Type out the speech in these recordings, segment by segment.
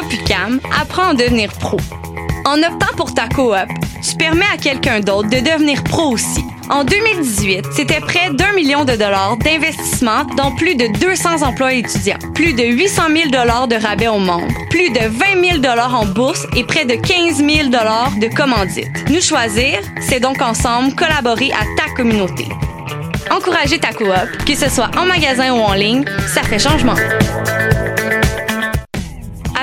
coop UCAM, apprends à devenir pro. En optant pour ta coop, tu permets à quelqu'un d'autre de devenir pro aussi. En 2018, c'était près d'un million de dollars d'investissement dans plus de 200 emplois étudiants, plus de 800 000 dollars de rabais aux membres, plus de 20 000 dollars en bourse et près de 15 000 dollars de commandites. Nous choisir, c'est donc ensemble collaborer à ta communauté. Encourager ta coop, que ce soit en magasin ou en ligne, ça fait changement.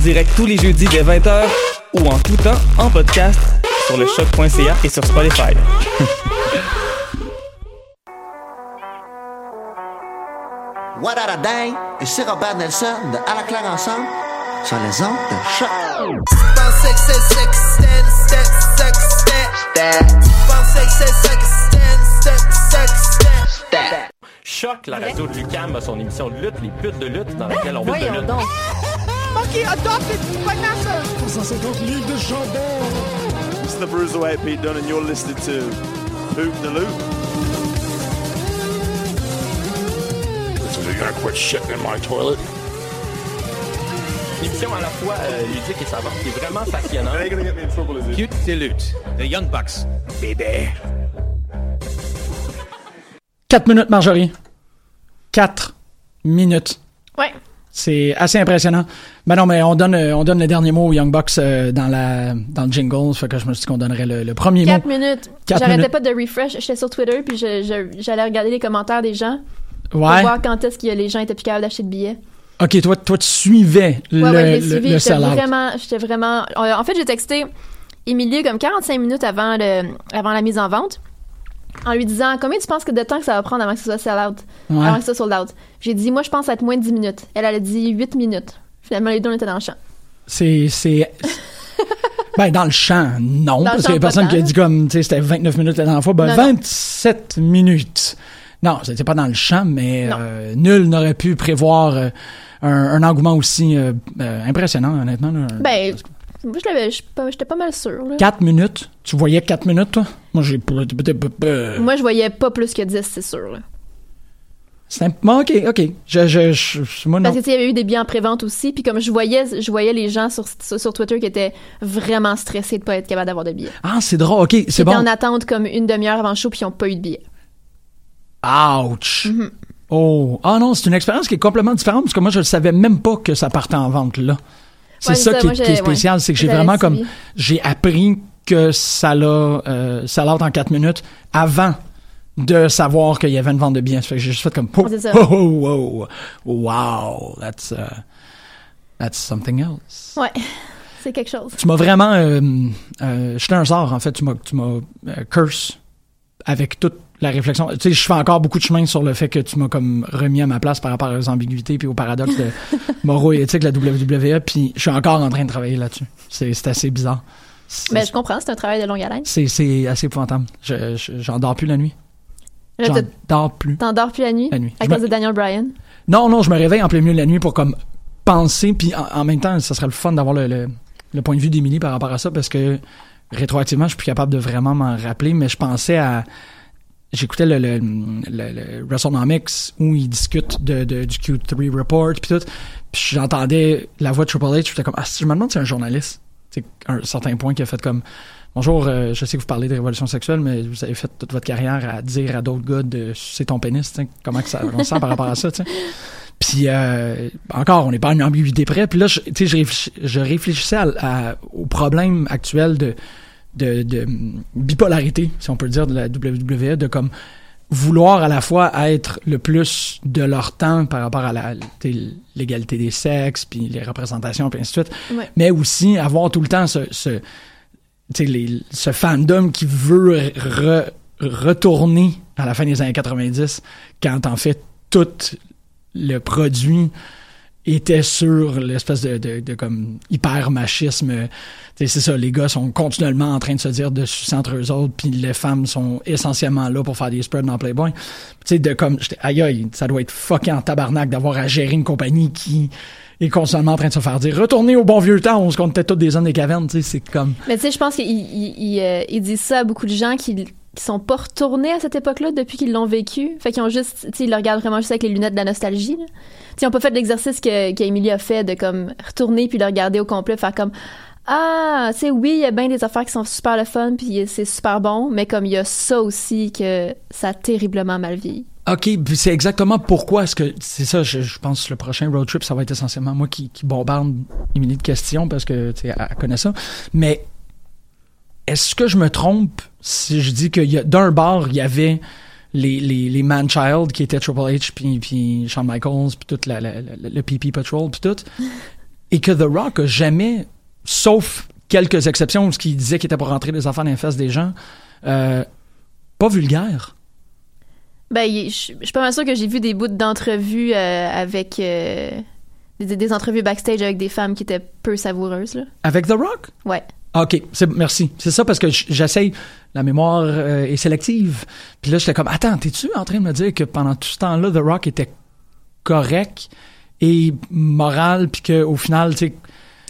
Direct tous les jeudis dès 20h ou en tout temps en podcast sur le choc.ca et sur Spotify. What a Day, ici Robert Nelson de À la claire ensemble sur les ondes de choc. Choc, la radio de Lucam a son émission de lutte, les putes de lutte, dans laquelle on parle de lutte. Donc. Ok, adopte du Vanessa. 150 livres de chandelle. It's the Bruiserweight Pete Dunne and you're listening to Poop the Loop. You're gonna quit shitting in my toilet. Émission à la fois euh, ludique et savante qui est vraiment passionnante. Cute Salute, The Young Bucks, baby. 4 minutes, Marjorie. 4 minutes. Ouais. C'est assez impressionnant. Ben non, mais on donne, euh, on donne le dernier mot aux Young Bucks euh, dans, la, dans le jingle. Fait que je me suis dit qu'on donnerait le, le premier 4 mot. minutes. Quatre J'arrêtais minutes. pas de refresh. J'étais sur Twitter, puis j'allais regarder les commentaires des gens pour Ouais. voir quand est-ce que les gens étaient plus capables d'acheter de billets. Ok, toi, toi, tu suivais le, Ouais, ouais, je l'ai le, suivi. le J'étais vraiment, j'étais vraiment. En fait, j'ai texté Émilie comme 45 minutes avant, le, avant la mise en vente, en lui disant combien tu penses que de temps que ça va prendre avant que ce soit sell-out, Ouais. avant que ce soit sold out? J'ai dit moi, je pense être moins de 10 minutes. Elle, elle a dit 8 minutes. Finalement, les on était dans le champ. C'est. c'est- ben, dans le champ, non. Dans parce qu'il y a personne qui a dit comme, tu sais, c'était 29 minutes la dernière fois. Ben, Non, non. 27 minutes. Non, c'était pas dans le champ, mais euh, nul n'aurait pu prévoir euh, un, un engouement aussi euh, impressionnant, honnêtement. là. Ben, moi, je l'avais, je- pas- j'étais pas mal là. 4 minutes? Tu voyais 4 minutes, toi? Moi, j'ai pas. Moi, je voyais pas plus que 10, c'est sûr. là. C'est bon, ok, ok. Je, je, je- moi, non. Parce que tu sais, il y avait eu des billets en prévente aussi, puis comme je voyais, je voyais les gens sur, sur, Twitter qui étaient vraiment stressés de pas être capables d'avoir de billets. Ah, c'est drôle. Ok, Ils c'est étaient bon. en attente comme une demi-heure avant le show, puis ils ont pas eu de billets. Ouch. Mhm. Oh. Ah non, c'est une expérience qui est complètement différente parce que moi, je ne savais même pas que ça partait en vente là. C'est Ouais, ça, qui, est- qui spécial, ouais. c'est que j'ai vraiment comme j'ai appris que ça l'a euh, ça l'a en 4 minutes avant de savoir qu'il y avait une vente de fait que j'ai juste fait comme oh, oh, oh, oh, wow, that's uh, that's something else. Ouais, c'est quelque chose. Tu m'as vraiment euh, euh, jeté un sort en fait, tu m'as tu m'as euh, curse avec toute la réflexion. Tu sais, je fais encore beaucoup de chemin sur le fait que tu m'as comme remis à ma place par rapport aux ambiguïtés puis aux paradoxes de moraux et éthiques de la WWE, puis je suis encore en train de travailler là-dessus. C'est c'est assez bizarre. C'est- Ben, je comprends, c'est un travail de longue haleine. C'est c'est assez épouvantable. Je, je- j'en dors plus la nuit. Là, J'en t'as- dors plus. T'endors plus la nuit? La nuit. À Je cause me- de Daniel Bryan? Non, non, je me réveille en plein milieu de la nuit pour comme penser, puis en, en même temps, ça serait le fun d'avoir le, le, le point de vue d'Émilie par rapport à ça, parce que rétroactivement, je suis plus capable de vraiment m'en rappeler, mais je pensais à... J'écoutais le, le, le, le WrestleNomics où ils discutent de, de- du Q3 Report, puis tout, puis j'entendais la voix de Triple H, j'étais comme, ah, je me demande si c'est un journaliste. C'est un certain point qui a fait comme... bonjour, euh, je sais que vous parlez de révolution sexuelle, mais vous avez fait toute votre carrière à dire à d'autres gars de c'est ton pénis, comment que ça on se sent par rapport à ça. Puis euh, encore, on n'est pas une ambiguïté près. Puis là, je, je, réfléch- je réfléchissais à- à- au problème actuel de, de, de bipolarité, si on peut le dire, de la WWE, de comme vouloir à la fois être le plus de leur temps par rapport à la l'égalité des sexes, puis les représentations, puis ainsi de suite, Ouais. mais aussi avoir tout le temps ce, les- ce fandom qui veut re- retourner à la fin des années 90, quand en fait tout le produit était sur l'espèce de, de, comme hyper machisme. C'est ça, les gars sont continuellement en train de se dire de sucer entre eux autres, puis les femmes sont essentiellement là pour faire des spreads dans Playboy. Tu sais, de comme, aïe aïe, ça doit être fucking tabarnak d'avoir à gérer une compagnie qui est constamment en train de se faire dire retournez au bon vieux temps, on se comptait tous des hommes des cavernes, tu sais, c'est comme. Mais tu sais, je pense qu'il il, il, euh, ça à beaucoup de gens qui qui sont pas retournés à cette époque-là depuis qu'ils l'ont vécu. Fait qu'ils ont juste, tu ils le regardent vraiment juste avec les lunettes de la nostalgie. Tu ils ont pas fait l'exercice que qu'Emily a fait de comme retourner puis le regarder au complet, faire comme ah, tu sais, oui, il y a bien des affaires qui sont super le fun puis c'est super bon, mais comme il y a ça aussi que ça a terriblement mal vieilli. OK, c'est exactement pourquoi est-ce que c'est ça je, pense que le prochain road trip ça va être essentiellement moi qui, bombarde Émilie de questions parce que tu sais elle, connaît ça. Mais est-ce que je me trompe si je dis a d'un bar il y avait les, les, les Man-Child qui étaient Triple H puis, puis Shawn Michaels puis tout la, le PP Patrol puis tout et que The Rock a jamais sauf quelques exceptions ce qu'il disait qu'il était pour rentrer des enfants dans les fesses des gens euh, pas vulgaire? Ben, je je suis pas mal sûre que j'ai vu des bouts d'entrevues euh, avec euh, des, des entrevues backstage avec des femmes qui étaient peu savoureuses là. avec The Rock? Ouais. OK, c'est merci. C'est ça parce que j'essaye la mémoire euh, est sélective. Puis là j'étais comme attends, t'es-tu en train de me dire que pendant tout ce temps-là The Rock était correct et moral puis que au final tu sais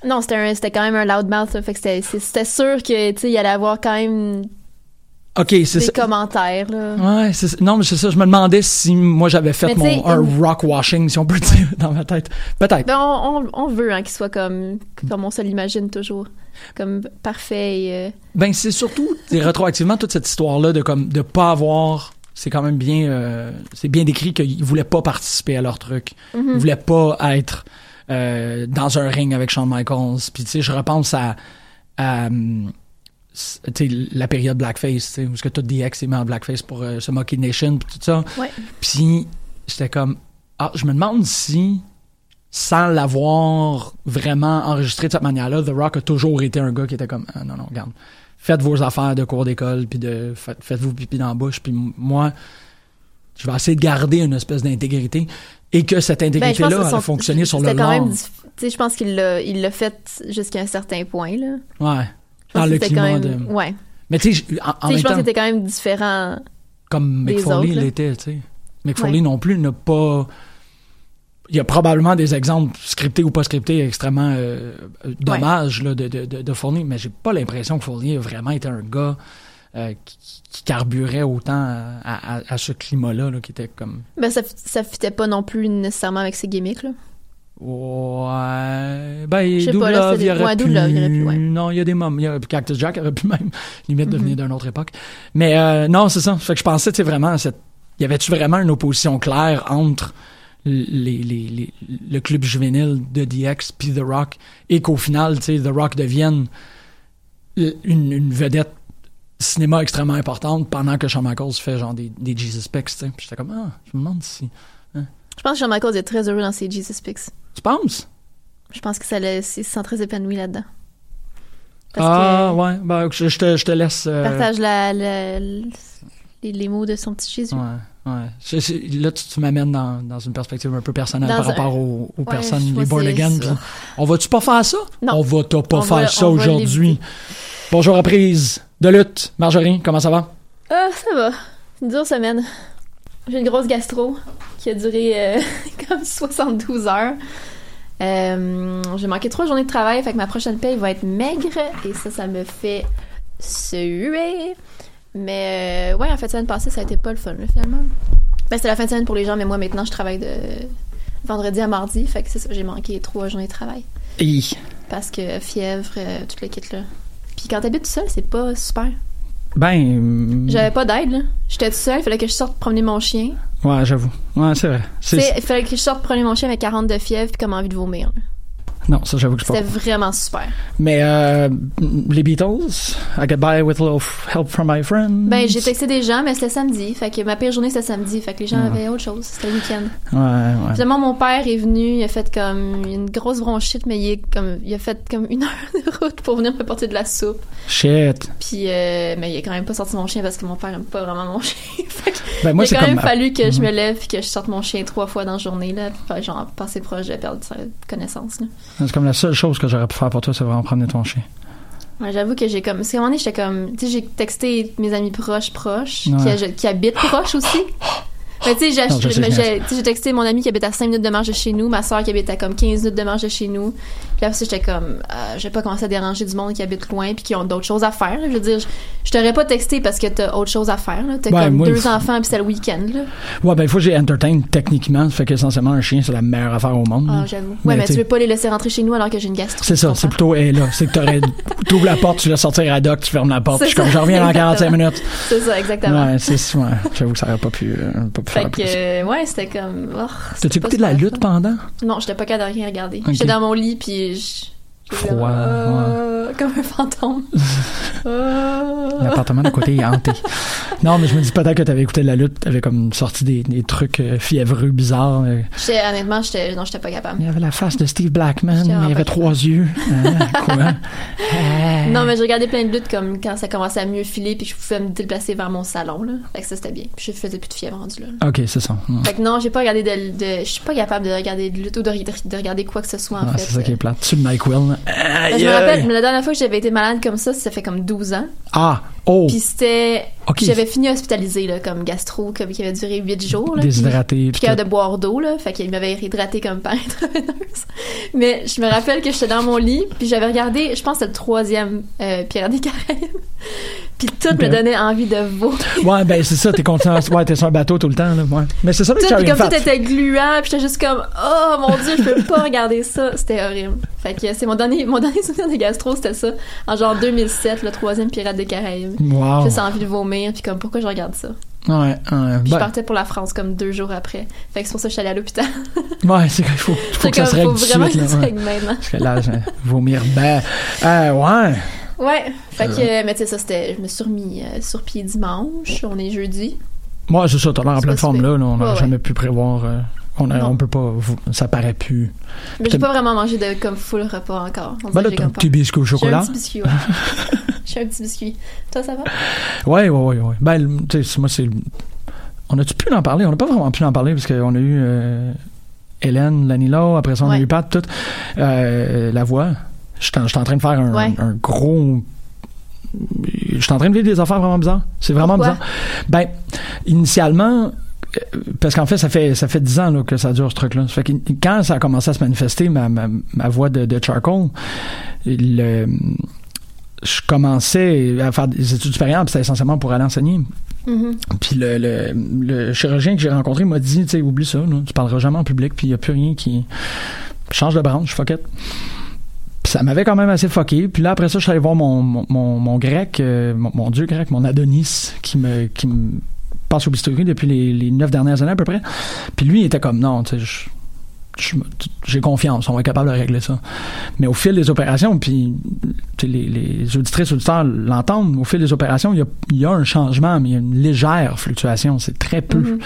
Non, c'était un- c'était quand même un loudmouth, fait que c'était sûr que tu sais il allait avoir quand même OK, c'est des ça. commentaires là. Ouais, c'est non mais c'est ça, je me demandais si moi j'avais fait mon un rock washing si on peut dire dans ma tête. Peut-être. Ben, on, veut hein, qu'il soit comme comme on se l'imagine toujours, comme parfait et euh, Ben c'est surtout rétroactivement toute cette histoire là de comme de pas avoir c'est quand même bien euh, c'est bien décrit qu'ils voulaient pas participer à leur truc. Mhm. Ils voulaient pas être euh, dans un ring avec Shawn Michaels. Puis tu sais je repense à, à hum, la période blackface, où ce que tout DX est mis en blackface pour euh, se moquer Nation puis tout ça. Puis j'étais comme ah, je me demande si sans l'avoir vraiment enregistré de cette manière-là, The Rock a toujours été un gars qui était comme ah, non non, regarde. Faites vos affaires de cours d'école puis de faites, faites-vous pipi dans la bouche puis moi je vais essayer de garder une espèce d'intégrité et que cette Ben, intégrité-là elle a fonctionné sur le long. je pense qu'il l'a il l'a fait jusqu'à un certain point là. Ouais. Que le c'était climat quand même de ouais. Mais tu sais, en, en même je pense temps, que c'était quand même différent. comme là. l'était, tu sais. Ouais. non plus n'a pas. Il y a probablement des exemples scriptés ou pas scriptés extrêmement euh, euh, dommages là, de, de, de, de Fournier, mais j'ai pas l'impression que Fournier a vraiment été un gars euh, qui, qui carburait autant à, à, à ce climat-là, là, qui était comme. Ben, ça, ça fitait pas non plus nécessairement avec ses gimmicks, là. Ouais. Ben, Je sais Double pas, là, c'est il des- aurait ouais, pu. Il aurait pu, ouais. Non, il y a des moments. a- Cactus Jack aurait pu même limite Mhm. devenir d'une autre époque. Mais euh, non, c'est ça. Fait que je pensais, tu sais, vraiment, cette... y avait-tu vraiment une opposition claire entre les, les, les- le club juvénile de DX puis The Rock et qu'au final, tu sais, The Rock devienne une, une vedette cinéma extrêmement importante pendant que Shawn Michaels fait genre des, des Jesus Picks, tu sais. Puis j'étais comme, ah, je me demande si. Je pense que Shawn Michaels est très heureux dans ses Jesus Picks. Tu penses? Je pense que ça le, se sent très épanoui là-dedans. Ah, que ouais. Ben, je, je te, je te laisse. euh, partage la, la- les, les mots de son petit Jésus. Ouais, ouais. Là, tu, tu m'amènes dans, dans une perspective un peu personnelle Dans par un- rapport aux, aux Ouais, personnes, les born again. ça. puis On va-tu pas faire ça? Non. On va pas On faire va- ça aujourd'hui? Bonjour à prise de lutte. Marjorie, comment ça va? Ah, ça va. Une dure semaine. J'ai une grosse gastro qui a duré euh, comme 72 heures. Euh, j'ai manqué trois journées de travail, fait que ma prochaine paye va être maigre et ça, ça me fait suer. Mais euh, ouais, en fait, semaine passée, ça a été pas le fun, là, finalement. Ben, c'était la fin de semaine pour les gens, mais moi, maintenant, je travaille de vendredi à mardi, fait que c'est ça, j'ai manqué trois journées de travail. Hi. Parce que fièvre, toute le kit, là. Puis quand t'habites tout seul, c'est pas super. Ben. J'avais pas d'aide, là. J'étais tout seul, il fallait que je sorte promener mon chien. Ouais, j'avoue. Ouais, c'est vrai. Il fallait que je sorte promener mon chien avec 40 de fièvre puis comme envie de vomir. là. Non, ça, j'avoue que c'est pas. C'était vraiment super. Mais euh, les Beatles, I get by with a little help from my friends. Ben, j'ai texté des gens, mais c'était samedi. Fait que ma pire journée, c'était samedi. Fait que les gens Ouais. avaient autre chose. C'était le week-end. Ouais, ouais. Finalement, mon père est venu, il a fait comme une grosse bronchite, mais il, est comme, il a fait comme une heure de route pour venir me porter de la soupe. Shit. Puis, euh, mais il a quand même pas sorti mon chien parce que mon père aime pas vraiment mon chien. Fait que Ben, moi, il a quand même fallu que je Mhm. me lève puis que je sorte mon chien trois fois dans la journée, là. Genre, passer proche de perdre sa connaissance, là. C'est comme la seule chose que j'aurais pu faire pour toi, c'est vraiment promener ton chien. Ouais, J'avoue que j'ai comme. Parce qu'à un moment donné, j'étais comme. Tu sais, j'ai texté mes amis proches, proches, Ouais. qui, qui habitent proches aussi. Mais tu sais, j'ai j'ai texté mon ami qui habite à 5 minutes de marche de chez nous, ma soeur qui habite à comme 15 minutes de marche de chez nous. Puis ça, j'étais comme, euh, je vais pas commencer à déranger du monde qui habite loin puis qui ont d'autres choses à faire. là. Je veux dire, je, je t'aurais pas texté parce que t'as autre chose à faire. là. T'as Ouais, comme moi, deux enfants puis c'est le week-end. Là. Ouais, ben, il faut que j'ai entertain techniquement. Ça fait qu'essentiellement, un chien, c'est la meilleure affaire au monde. Ah, là. j'avoue. Ouais, mais tu veux pas les laisser rentrer chez nous alors que j'ai une gastro. C'est ça, c'est plutôt, hey, là, c'est que t'aurais, t'ouvres la porte, tu laisses sortir à doc, tu fermes la porte, puis je suis comme, ça, je reviens dans 45 exactement. minutes. C'est ça, exactement. Ouais, c'est, ouais, j'avoue que ça aurait pas pu, euh, pas pu Fait faire que, plus. euh, ouais, c'était comme. oh, T'as-tu écouté de la lutte pendant? Non, j'étais pas capable de rien regarder. J'étais dans mon lit, puis je... Froid, comme, euh, Comme un fantôme. Euh. L'appartement d'à côté est hanté. Non, mais je me dis peut-être que t'avais écouté de la lutte, t'avais comme sorti des, des trucs euh, fiévreux, bizarres. J'étais, honnêtement, j'étais, non, j'étais pas capable. Il y avait la face de Steve Blackman, il y avait trois yeux. Hein, quoi? Non, mais j'ai regardé plein de luttes comme quand ça commençait à mieux filer, puis je pouvais me déplacer vers mon salon, là. Fait que ça, c'était bien. Puis je faisais plus de fièvre rendu là. Ok, c'est ça. Ouais. Fait que non, j'ai pas regardé de, de- je suis pas capable de regarder de lutte ou de, de regarder quoi que ce soit, en Ouais, fait. c'est ça qui est plate. Tu NyQuil, là. Ben, je me rappelle, mais la dernière fois que j'avais été malade comme ça, ça fait comme 12 ans. Ah, oh, Puis c'était. J'avais fini hospitalisé, là, comme gastro, comme, qui avait duré 8 jours. Là, déshydraté. Puis, puis de boire d'eau, là. Fait qu'il m'avait hydraté comme par intraveineuse. Mais je me rappelle que j'étais dans mon lit, puis j'avais regardé, je pense que le troisième euh, Pirates des Caraïbes. Puis tout me donnait envie de vomir. Ouais, ben c'est ça, t'es content. Ouais, t'es sur un bateau tout le temps, là. Ouais. Mais c'est ça, le Tout, comme tout était gluant, puis j'étais juste comme oh mon dieu, je peux pas regarder ça, c'était horrible. Fait que c'est mon dernier mon dernier souvenir de gastro, c'était ça, en genre 2007, le troisième Pirate des Caraïbes. Wow. J'ai envie de vomir, puis comme pourquoi je regarde ça? Ouais, ouais. Puis je Ben, partais pour la France comme deux jours après. Fait que c'est pour ça que je suis allée à l'hôpital. ouais, c'est qu'il faut, faut C'est que ça se règle faut vraiment suite, que ça se règle maintenant. Parce que là, je- vomir, ben, euh, ouais. Ouais. Fait que, Euh. mais tu sais, ça c'était, je me suis remis euh, sur pied dimanche, on est jeudi. Moi, c'est ça, t'as l'air en pleine forme, là, là, on n'a Ouais, jamais pu prévoir, euh, on, a, on peut pas, ça paraît plus. Mais j'ai pas vraiment mangé de comme full repas encore. On Ben là, t'as un petit biscuit au J'ai un chocolat. petit biscuit, ouais. J'ai un petit biscuit. Toi, ça va? Ouais, ouais, ouais, ouais. Ben, tu sais, moi, c'est. On a-tu pu en parler? On n'a pas vraiment pu en parler parce qu'on a eu euh, Hélène, Lanilo, après ça, on a eu Pat, tout. Euh, la voix. En j'étais en train de faire un, Ouais. un gros. J'étais en train de vivre des affaires vraiment bizarres. C'est vraiment Pourquoi? bizarre. Ben, initialement. euh, Parce qu'en fait, ça fait ça fait dix ans là, que ça dure ce truc-là. Ça fait que quand ça a commencé à se manifester, ma, ma, ma voix de, de charcoal, le, je commençais à faire des études supérieures, puis c'était essentiellement pour aller enseigner. Mhm. Puis le, le, le chirurgien que j'ai rencontré m'a dit, tu sais, oublie ça, là, tu parleras jamais en public, puis il n'y a plus rien qui change de branche, fuck it. Ça m'avait quand même assez fucké. Puis là, après ça, je suis allé voir mon, mon, mon, mon grec, euh, mon, mon dieu grec, mon Adonis, qui me, qui me passe au bistouri depuis les, les neuf dernières années à peu près. Puis lui, il était comme, non, tu sais, j'ai confiance, on va être capable de régler ça. Mais au fil des opérations, puis les, les auditrices, auditeurs l'entendent, au fil des opérations, il y y a un changement, mais il y a une légère fluctuation, c'est très peu. Mhm.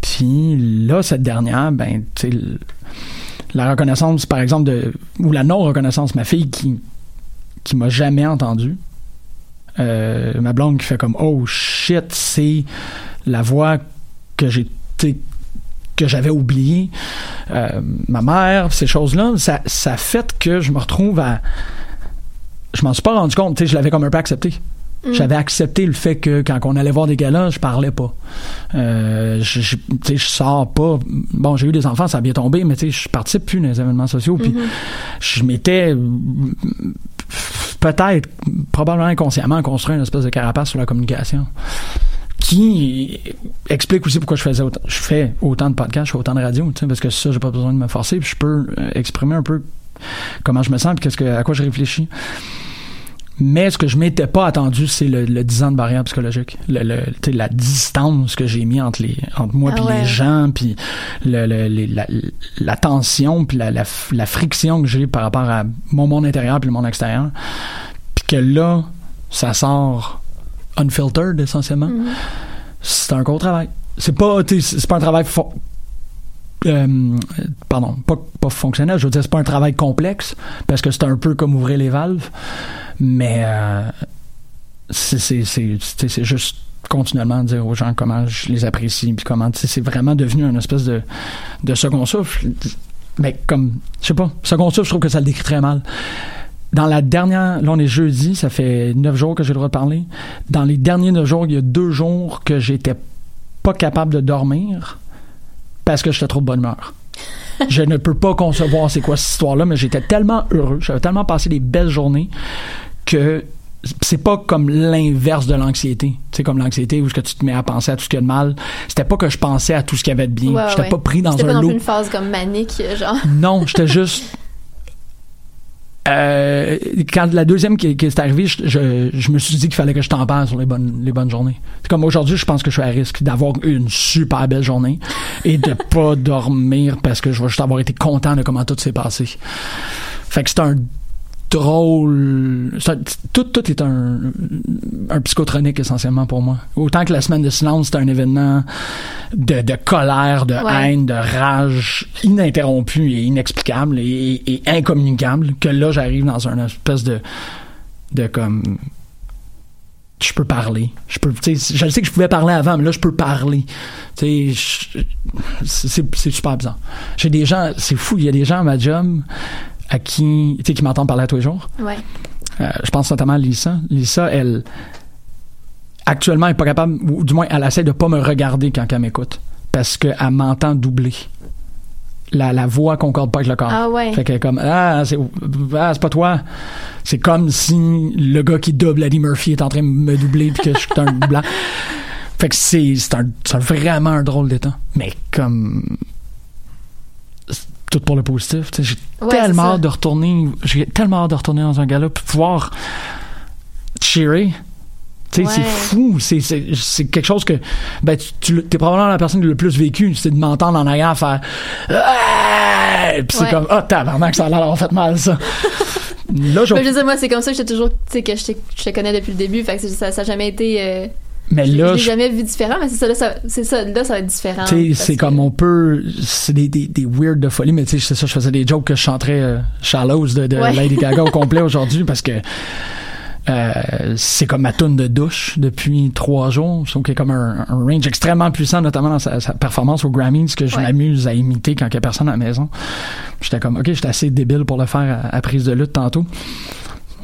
Puis là, cette dernière, ben, tu sais, la reconnaissance, par exemple, de, ou la non-reconnaissance, ma fille qui, qui m'a jamais entendu, euh, ma blonde qui fait comme, oh shit, c'est la voix que j'ai, que j'avais oubliée, euh, ma mère, ces choses-là, ça, ça fait que je me retrouve à, je m'en suis pas rendu compte, je l'avais comme un peu accepté. Mm. J'avais accepté le fait que quand on allait voir des galas, je parlais pas. Euh, je, je, tu sais, je sors pas. Bon, j'ai eu des enfants, ça a bien tombé, mais tu sais, je participe plus dans les événements sociaux. Puis Mhm. je m'étais peut-être, probablement inconsciemment, construit une espèce de carapace sur la communication qui explique aussi pourquoi je faisais autant, je fais autant de podcasts, je fais autant de radio, tu sais, parce que ça, j'ai pas besoin de me forcer, puis je peux euh, exprimer un peu comment je me sens, puis qu'est-ce que, à quoi je réfléchis. Mais ce que je m'étais pas attendu, c'est le, le 10 ans de barrière psychologique. Le, le, la distance que j'ai mis entre, les, entre moi Ah puis ouais. les gens, puis le, les- la, la tension, puis la, la, la friction que j'ai par rapport à mon monde intérieur puis le monde extérieur. Puis que là, ça sort unfiltered essentiellement. Mhm. C'est un gros travail. C'est pas, c'est pas un travail euh, pardon, pas, fonctionnel, je veux dire, c'est pas un travail complexe, parce que c'est un peu comme ouvrir les valves, mais euh, c'est juste continuellement dire aux gens comment je les apprécie, puis comment, c'est vraiment devenu une espèce de, de second souffle. Mais comme, je sais pas, second souffle, je trouve que ça le décrit très mal. Dans la dernière, là on est jeudi, ça fait neuf jours que j'ai le droit de parler. Dans les derniers neuf jours, il y a deux jours que j'étais pas capable de dormir parce que j'étais trop de bonne humeur. je ne peux pas concevoir c'est quoi cette histoire-là, mais j'étais tellement heureux, j'avais tellement passé des belles journées que c'est pas comme l'inverse de l'anxiété. Tu sais, comme l'anxiété où est-ce que tu te mets à penser à tout ce qu'il y a de mal. C'était pas que je pensais à tout ce qu'il y avait de bien. Ouais, j'étais ouais. pas pris dans pas un non plus lot. une phase comme manique, genre. Non, j'étais juste. Euh, quand la deuxième qui, qui est arrivée, je, me suis dit qu'il fallait que je t'en parle sur les bonnes, les bonnes journées. C'est comme aujourd'hui, je pense que je suis à risque d'avoir une super belle journée et de pas dormir parce que je vais juste avoir été content de comment tout s'est passé. Fait que c'est un drôle. tout, tout est un, un psychotronique essentiellement pour moi. Autant que la semaine de silence, c'est un événement de, de colère, de Ouais. haine, de rage ininterrompu et inexplicable et, et incommunicable, que là, j'arrive dans une espèce de, de comme je peux parler. Je peux, je sais que je pouvais parler avant, mais là, je peux parler. C'est super bizarre. J'ai des gens, c'est fou, il y a des gens à ma job à qui, tu sais, qui m'entendent parler à tous les jours. Ouais. Euh, je pense notamment à Lisa. Lisa, elle, actuellement, elle est pas capable, ou du moins, elle essaie de pas me regarder quand elle m'écoute. Parce qu'elle m'entend doubler. La, la voix concorde pas avec le corps. Ah ouais. Fait qu'elle est comme, ah, c'est ah, c'est pas toi. C'est comme si le gars qui double Eddie Murphy est en train de me doubler puis que je suis un blanc. Fait que c'est c'est un, c'est un- vraiment un drôle d'état. Mais comme tout pour le positif. J'ai Ouais, tellement hâte de retourner. J'ai tellement hâte de retourner dans un gala puis pouvoir cheerer. Ouais. c'est fou. C'est, quelque chose que. Ben, tu, tu es probablement la personne qui l'a le plus vécu. C'est de m'entendre en arrière faire. Puis c'est Ouais. comme. Ah, tabarnak, ça a l'air d'avoir fait mal, ça. Là, je. Mais je moi, c'est comme ça que j'étais toujours, tu sais, que je te, je te connais depuis le début. Fait que ça, ça a jamais été. euh, Mais là, je l'ai jamais vu différent, mais c'est ça, là, ça, c'est ça, là, ça va être différent. Tu sais, parce c'est que- comme on peut. C'est des, des, des weird de folie, mais tu sais, c'est ça, je faisais des jokes que je chanterais euh, Shallows de, de Ouais. Lady Gaga au complet aujourd'hui parce que. euh, c'est comme ma tune de douche depuis trois jours. Je trouve qu'il y a comme un, un range extrêmement puissant, notamment dans sa, sa performance au Grammys, que je Ouais. m'amuse à imiter quand il y a personne à la maison. J'étais comme, ok, j'étais assez débile pour le faire à, à prise de lutte tantôt.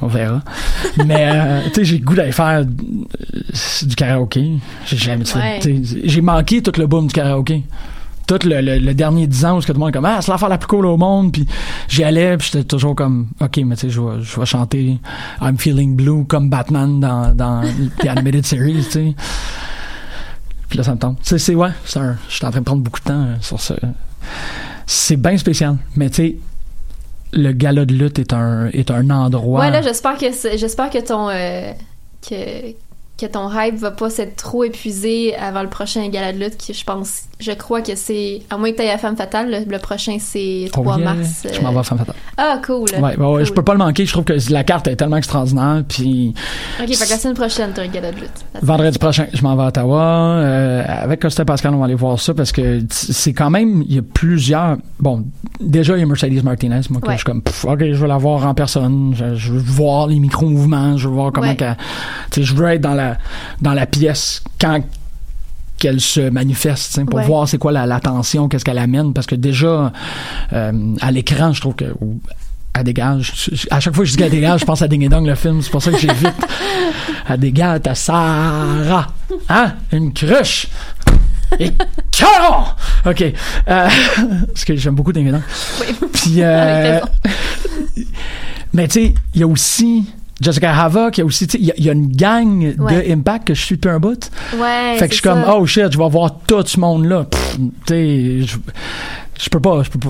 On verra. Mais, euh, tu sais, j'ai le goût d'aller faire euh, du karaoké. J'ai jamais. Ouais. J'ai manqué tout le boom du karaoké. Tout le, le, le dernier dix ans où tout le monde est comme ah c'est l'affaire la plus cool au monde puis j'y allais puis j'étais toujours comme ok mais tu sais je vais je vais chanter I'm feeling blue comme Batman dans dans the animated series tu sais puis là ça me tente c'est c'est ouais je suis en train de prendre beaucoup de temps euh, sur ce c'est bien spécial mais tu sais le gala de lutte est un est un endroit. Ouais, là, j'espère que j'espère que ton euh, que que ton hype va pas s'être trop épuisé avant le prochain gala de lutte qui je pense je crois que c'est à moins que t'ailles à Femme Fatale le, le prochain c'est 3 Oh yeah, mars je m'en euh, vais à Femme Fatale. ah cool Ouais, ouais, ouais, je peux pas le manquer. Je trouve que la carte est tellement extraordinaire. Puis ok fait que la semaine prochaine t'as un gala de lutte vendredi prochain, je m'en vais à Ottawa. Euh, avec Costa Pascal, on va aller voir ça parce que c'est quand même, il y a plusieurs. Bon, déjà, il y a Mercedes Martinez. Moi, que je suis comme, pff, ok, je veux la voir en personne. Je, je veux voir les micro-mouvements. Je veux voir comment tu sais, je veux être dans la, dans la pièce quand qu'elle se manifeste, pour Ouais. voir c'est quoi la, la tension, qu'est-ce qu'elle amène, parce que déjà euh, à l'écran, je trouve que ou- elle dégage. À chaque fois que je dis qu'elle dégage, je pense à Ding Dong le film. C'est pour ça que j'évite. Elle dégage, t'as Sarah, hein, une cruche. Et caron! OK. Euh, parce que j'aime beaucoup Ding Dong. Puis, euh, Avec mais tu sais, il y a aussi Jessica Havoc, il y a aussi, tu sais, il y a- il y, a une gang Ouais. de Impact que je suis depuis un bout. ouais Fait que je suis comme, ça. oh shit, je vais voir tout ce monde-là. Pff, Tu sais, je- Je peux pas, je peux pas.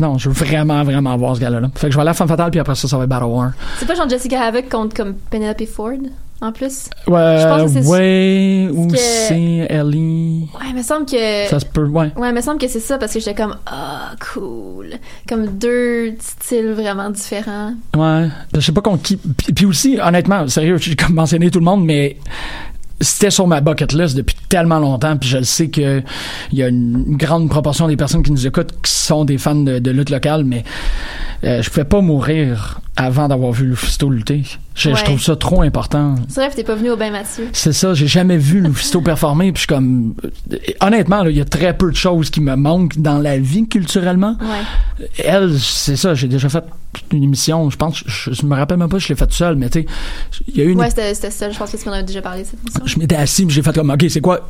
Non, je veux vraiment, vraiment voir ce gars-là. là. Fait que je vais aller à Femme Fatale, puis après ça, ça va être Battle War. C'est pas genre Jessica Havoc contre comme Penelope Ford, en plus? Ouais, Je pense que c'est- ouais, ou que- c'est Ellie. Ouais, il me semble que... Ça se peut, ouais. Ouais, il me semble que c'est ça, parce que j'étais comme, ah, cool. Comme deux styles vraiment différents. Ouais, je sais pas contre qui. Puis, puis aussi, honnêtement, sérieux, j'ai comme mentionné tout le monde, mais c'était sur ma bucket list depuis tellement longtemps, puis je le sais que il y a une grande proportion des personnes qui nous écoutent qui sont des fans de, de lutte locale, mais euh, je pouvais pas mourir avant d'avoir vu Lufisto lutter. Je, trouve ça trop important. C'est vrai que t'es pas venu au bain Mathieu. C'est ça, j'ai jamais vu Lufisto performer, puis je suis comme euh, honnêtement, il y a très peu de choses qui me manquent dans la vie culturellement. Ouais. Elle, c'est ça, j'ai déjà fait une émission, je pense, je, je me rappelle même pas, si je l'ai faite seule, mais tu sais, il y a eu une Ouais, c'était ça. Je pense que tu m'en as déjà parlé, cette émission. je m'étais assis puis j'ai fait comme ok c'est quoi?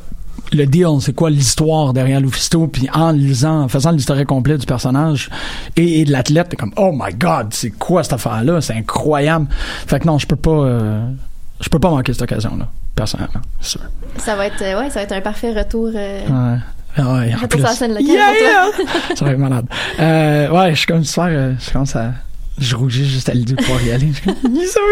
Le deal c'est quoi l'histoire derrière Lufisto puis en lisant en faisant l'historique complet du personnage et, et de l'athlète t'es comme oh my god c'est quoi cette affaire là c'est incroyable fait que non je peux pas euh, je peux pas manquer cette occasion là personnellement sûr Ça va être, euh, ouais, ça va être un parfait retour. euh, ouais Ah ouais, en plus. locale Yeah, yeah! ça va être malade. Euh, ouais, je suis comme super, je commence à, je rougis juste à l'idée de pouvoir y aller.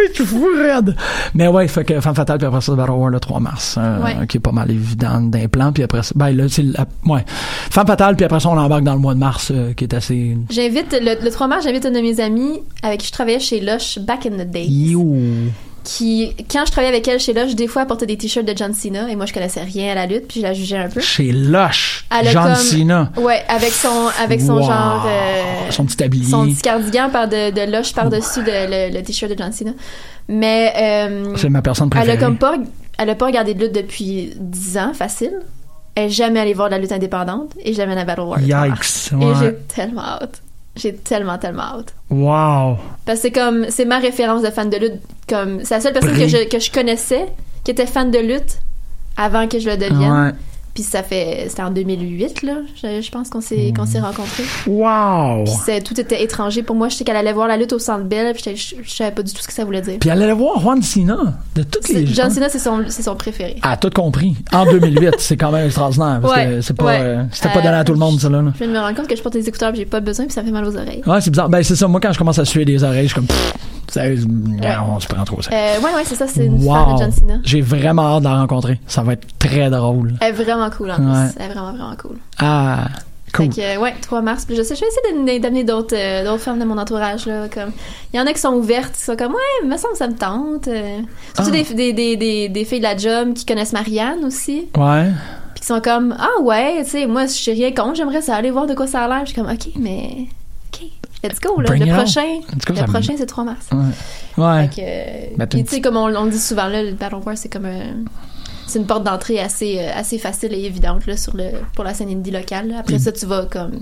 Être fou, raide. Mais ouais, fait que Femme Fatale, puis après ça, Battle War le 3 mars, euh, Ouais. qui est pas mal évident d'un plan, puis après ça, ben là, c'est, la- ouais. Femme Fatale, puis après ça, on embarque dans le mois de mars, euh, qui est assez, J'invite, le, le 3 mars, j'invite un de mes amis avec qui je travaillais chez Lush back in the day. you. Qui, quand je travaillais avec elle chez Lush, des fois, elle portait des t-shirts de John Cena et moi, je connaissais rien à la lutte, puis je la jugeais un peu. Chez Lush, Elle John comme- Cena. Ouais, avec son, avec son Wow. genre. euh, Son petit tablier. Son petit cardigan par de, de Lush par-dessus de- le, le t-shirt de John Cena. Mais. euh, C'est ma personne Elle préférée. a comme pas, elle a pas regardé de lutte depuis 10 ans, facile. Elle est jamais allée voir de la lutte indépendante et jamais à Battle War. le 3 mars. Yikes, Et j'ai tellement hâte. J'ai tellement, tellement hâte. Wow. Parce que c'est comme, c'est ma référence de fan de lutte. Comme, c'est la seule personne que je, que je connaissais qui était fan de lutte avant que je le devienne. Ouais. Puis ça fait, c'était en 2008, là. Je, je pense qu'on s'est, qu'on s'est rencontrés. Wow. Puis tout était étranger pour moi. Je sais qu'elle allait voir la lutte au Centre Bell, puis je, je savais pas du tout ce que ça voulait dire. Puis elle allait voir Juan Cena, de toutes les John. Cena, c'est son, c'est son préféré. Ah, tout compris. En 2008, c'est quand même extraordinaire. Parce Ouais, que c'est pas, ouais. euh, c'était pas Euh, donné à tout le monde, ça, là. Je viens de me rendre compte que je porte des écouteurs puis j'ai pas besoin puis ça fait mal aux oreilles. Ouais, c'est bizarre. Ben, c'est ça. Moi, quand je commence à suer des oreilles, je suis comme, pff, sérieux, on se prend trop ça. Euh, ouais, ouais, c'est ça, c'est une Wow. de John Cena. J'ai vraiment hâte de la rencontrer. Ça va être très drôle. Elle est vraiment cool en Ouais. plus. Elle est vraiment, vraiment cool. Ah, cool. Fait que, ouais, 3 mars. Puis je sais, je vais essayer d'amener- d'autres euh, d'autres femmes de mon entourage. Là, comme Il y en a qui sont ouvertes, qui sont comme, ouais, me semble ça me tente. euh. Surtout Ah. des, des, des, des, des filles de la job qui connaissent Marianne aussi. Ouais. Puis qui sont comme, ah ouais, tu sais, moi, je suis rien contre, j'aimerais ça aller voir de quoi ça a l'air. Je suis comme, ok, mais. Let's go. Là. Bring Le prochain, go, le me- prochain c'est 3 mars. Ouais. Ouais. Fait que, euh, Ben, puis, t'as- tu sais, comme on, on le dit souvent, là, le Battle War, c'est comme un- C'est une porte d'entrée assez, euh, assez facile et évidente là, sur le, pour la scène indie locale. là. Après Et- ça, tu vas comme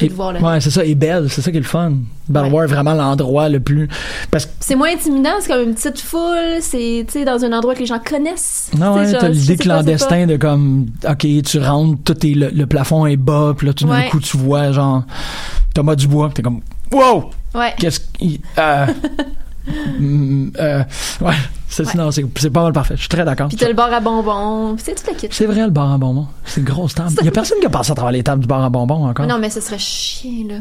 Et- voir. Là. ouais, c'est ça. Et belle, c'est ça qui est le fun. Battle War est vraiment l'endroit le plus. Parce que, C'est moins intimidant, c'est comme une petite foule, c'est tu sais, dans un endroit que les gens connaissent. non, ouais, t'as l'idée pas, clandestin de comme, ok, tu rentres, tout est, le, le plafond est bas, puis là, tout d'un Ouais. coup, tu vois, genre, Thomas Dubois, t'es comme, wow! Ouais. Qu'est-ce qu'il. Euh, mm, euh, ouais, c'est Ouais. c'est c'est pas mal parfait. Je suis très d'accord. Puis t'as le bar à bonbons, c'est tout le kit. C'est vrai, le bar à bonbons. C'est une grosse table. Il y a personne qui a passé à travers les tables du bar à bonbons encore. Non, mais ce serait chiant, là.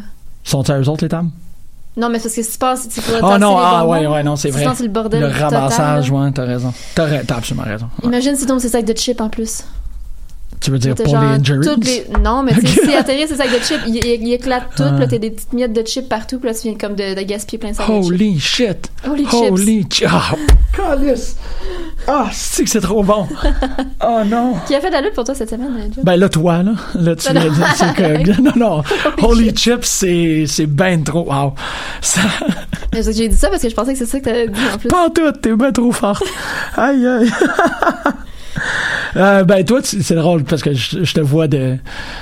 Sont-ils eux autres, les tables? Non, mais c'est parce que si tu passes, tu pourrais Oh non, ah ouais, ouais, non, c'est vrai. c'est le bordel Le ramassage, ouais, t'as raison. T'as absolument raison. Imagine si tombes ces sacs de chips en plus. Tu veux dire pour les injuries? toutes les- Non, mais sais, si atterrir ces sacs de chips, il, il, il éclate tout, Ah. là t'as des petites miettes de chips partout, puis là tu viens comme de, de gaspiller plein de sacs de. Holy shit! Holy chips. Holy chips! Ah, calice! Ah, c'est que c'est trop bon! Oh non! Qui a fait de la lutte pour toi cette semaine? Ben là, toi, là, là, tu de dire c'est que- Non, non, Holy Chips, c'est, c'est ben trop, wow. Ça, Mais J'ai dit ça parce que je pensais que c'est ça que t'avais dit en plus. pas en tout, t'es ben trop forte. Aïe, aïe. Euh, ben toi, c'est drôle parce que je, je te vois de,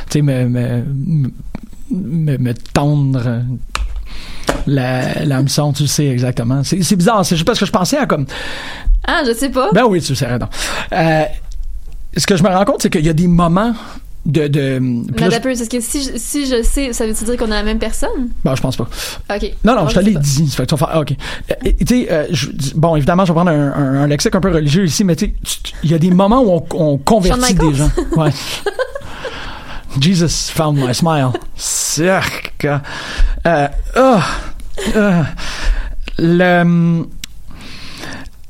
tu sais, me, me, me, me tendre la, l'hameçon, tu sais exactement. C'est, c'est bizarre, c'est juste parce que je pensais à comme, Ah, je sais pas. ben oui, tu sais, non. Euh, ce que je me rends compte, c'est qu'il y a des moments de, de là, parce que si je, si je sais, ça veut-tu dire qu'on est la même personne? ben, je pense pas. Ok. Non, non, Bon, je te l'ai dit. Fait que tu vas faire, ah, OK. Euh, Tu sais, euh, bon, évidemment, je vais prendre un, un, un lexique un peu religieux ici, mais tu sais, il y a des moments où on, on convertit des gens. Ouais. Jesus found my smile. Cirque. Euh, ah, ah. le,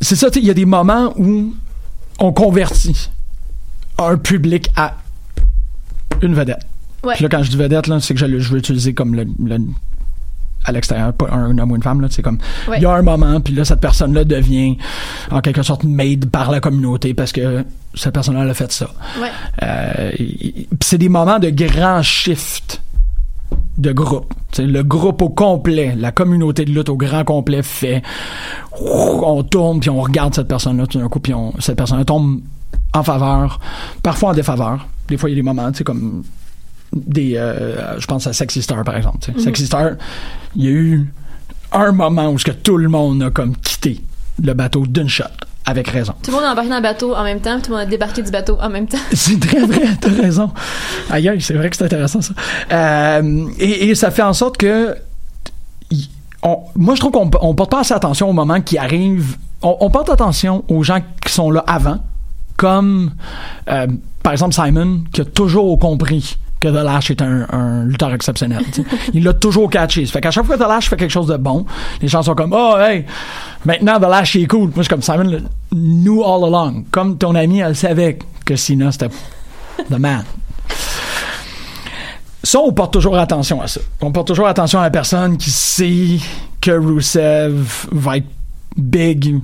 c'est ça, tu sais, il y a des moments où on convertit un public à une vedette. Ouais. Puis là, quand je dis vedette, là, c'est que je, le- je veux utiliser comme le, le- à l'extérieur, pas un homme ou une femme, là, c'est comme, il Ouais. y a un moment, puis là, cette personne-là devient, en quelque sorte, made par la communauté parce que cette personne-là elle a fait ça. Ouais. Euh, c'est des moments de grand shift de groupe. T'sais, le groupe au complet, la communauté de lutte au grand complet fait on tourne puis on regarde cette personne-là tout d'un coup puis on, cette personne-là tombe en faveur, parfois en défaveur. Des fois il y a des moments, tu sais comme des euh, je pense à Sexy Star par exemple. Mhm. Sexy Star, il y a eu un moment où ce que tout le monde a comme quitté le bateau d'une shot avec raison. Tout le monde a embarqué dans le bateau en même temps, puis tout le monde a débarqué du bateau en même temps. C'est très vrai, t'as raison. Aïe, aïe, c'est vrai que c'est intéressant ça. Euh, et, et ça fait en sorte que on- moi, je trouve qu'on on porte pas assez attention aux moments qui arrivent. On, on porte attention aux gens qui sont là avant, comme euh, par exemple Simon, qui a toujours compris que The Lash est un, lutteur exceptionnel. Il l'a toujours catché. Ça fait qu'à chaque fois que The Lash fait quelque chose de bon, les gens sont comme Oh hey, maintenant The Lash est cool. Moi je suis comme Simon le- knew all along. Comme ton ami, elle savait que Cena c'était the man. Ça, on porte toujours attention à ça. On porte toujours attention à la personne qui sait que Rusev va être big,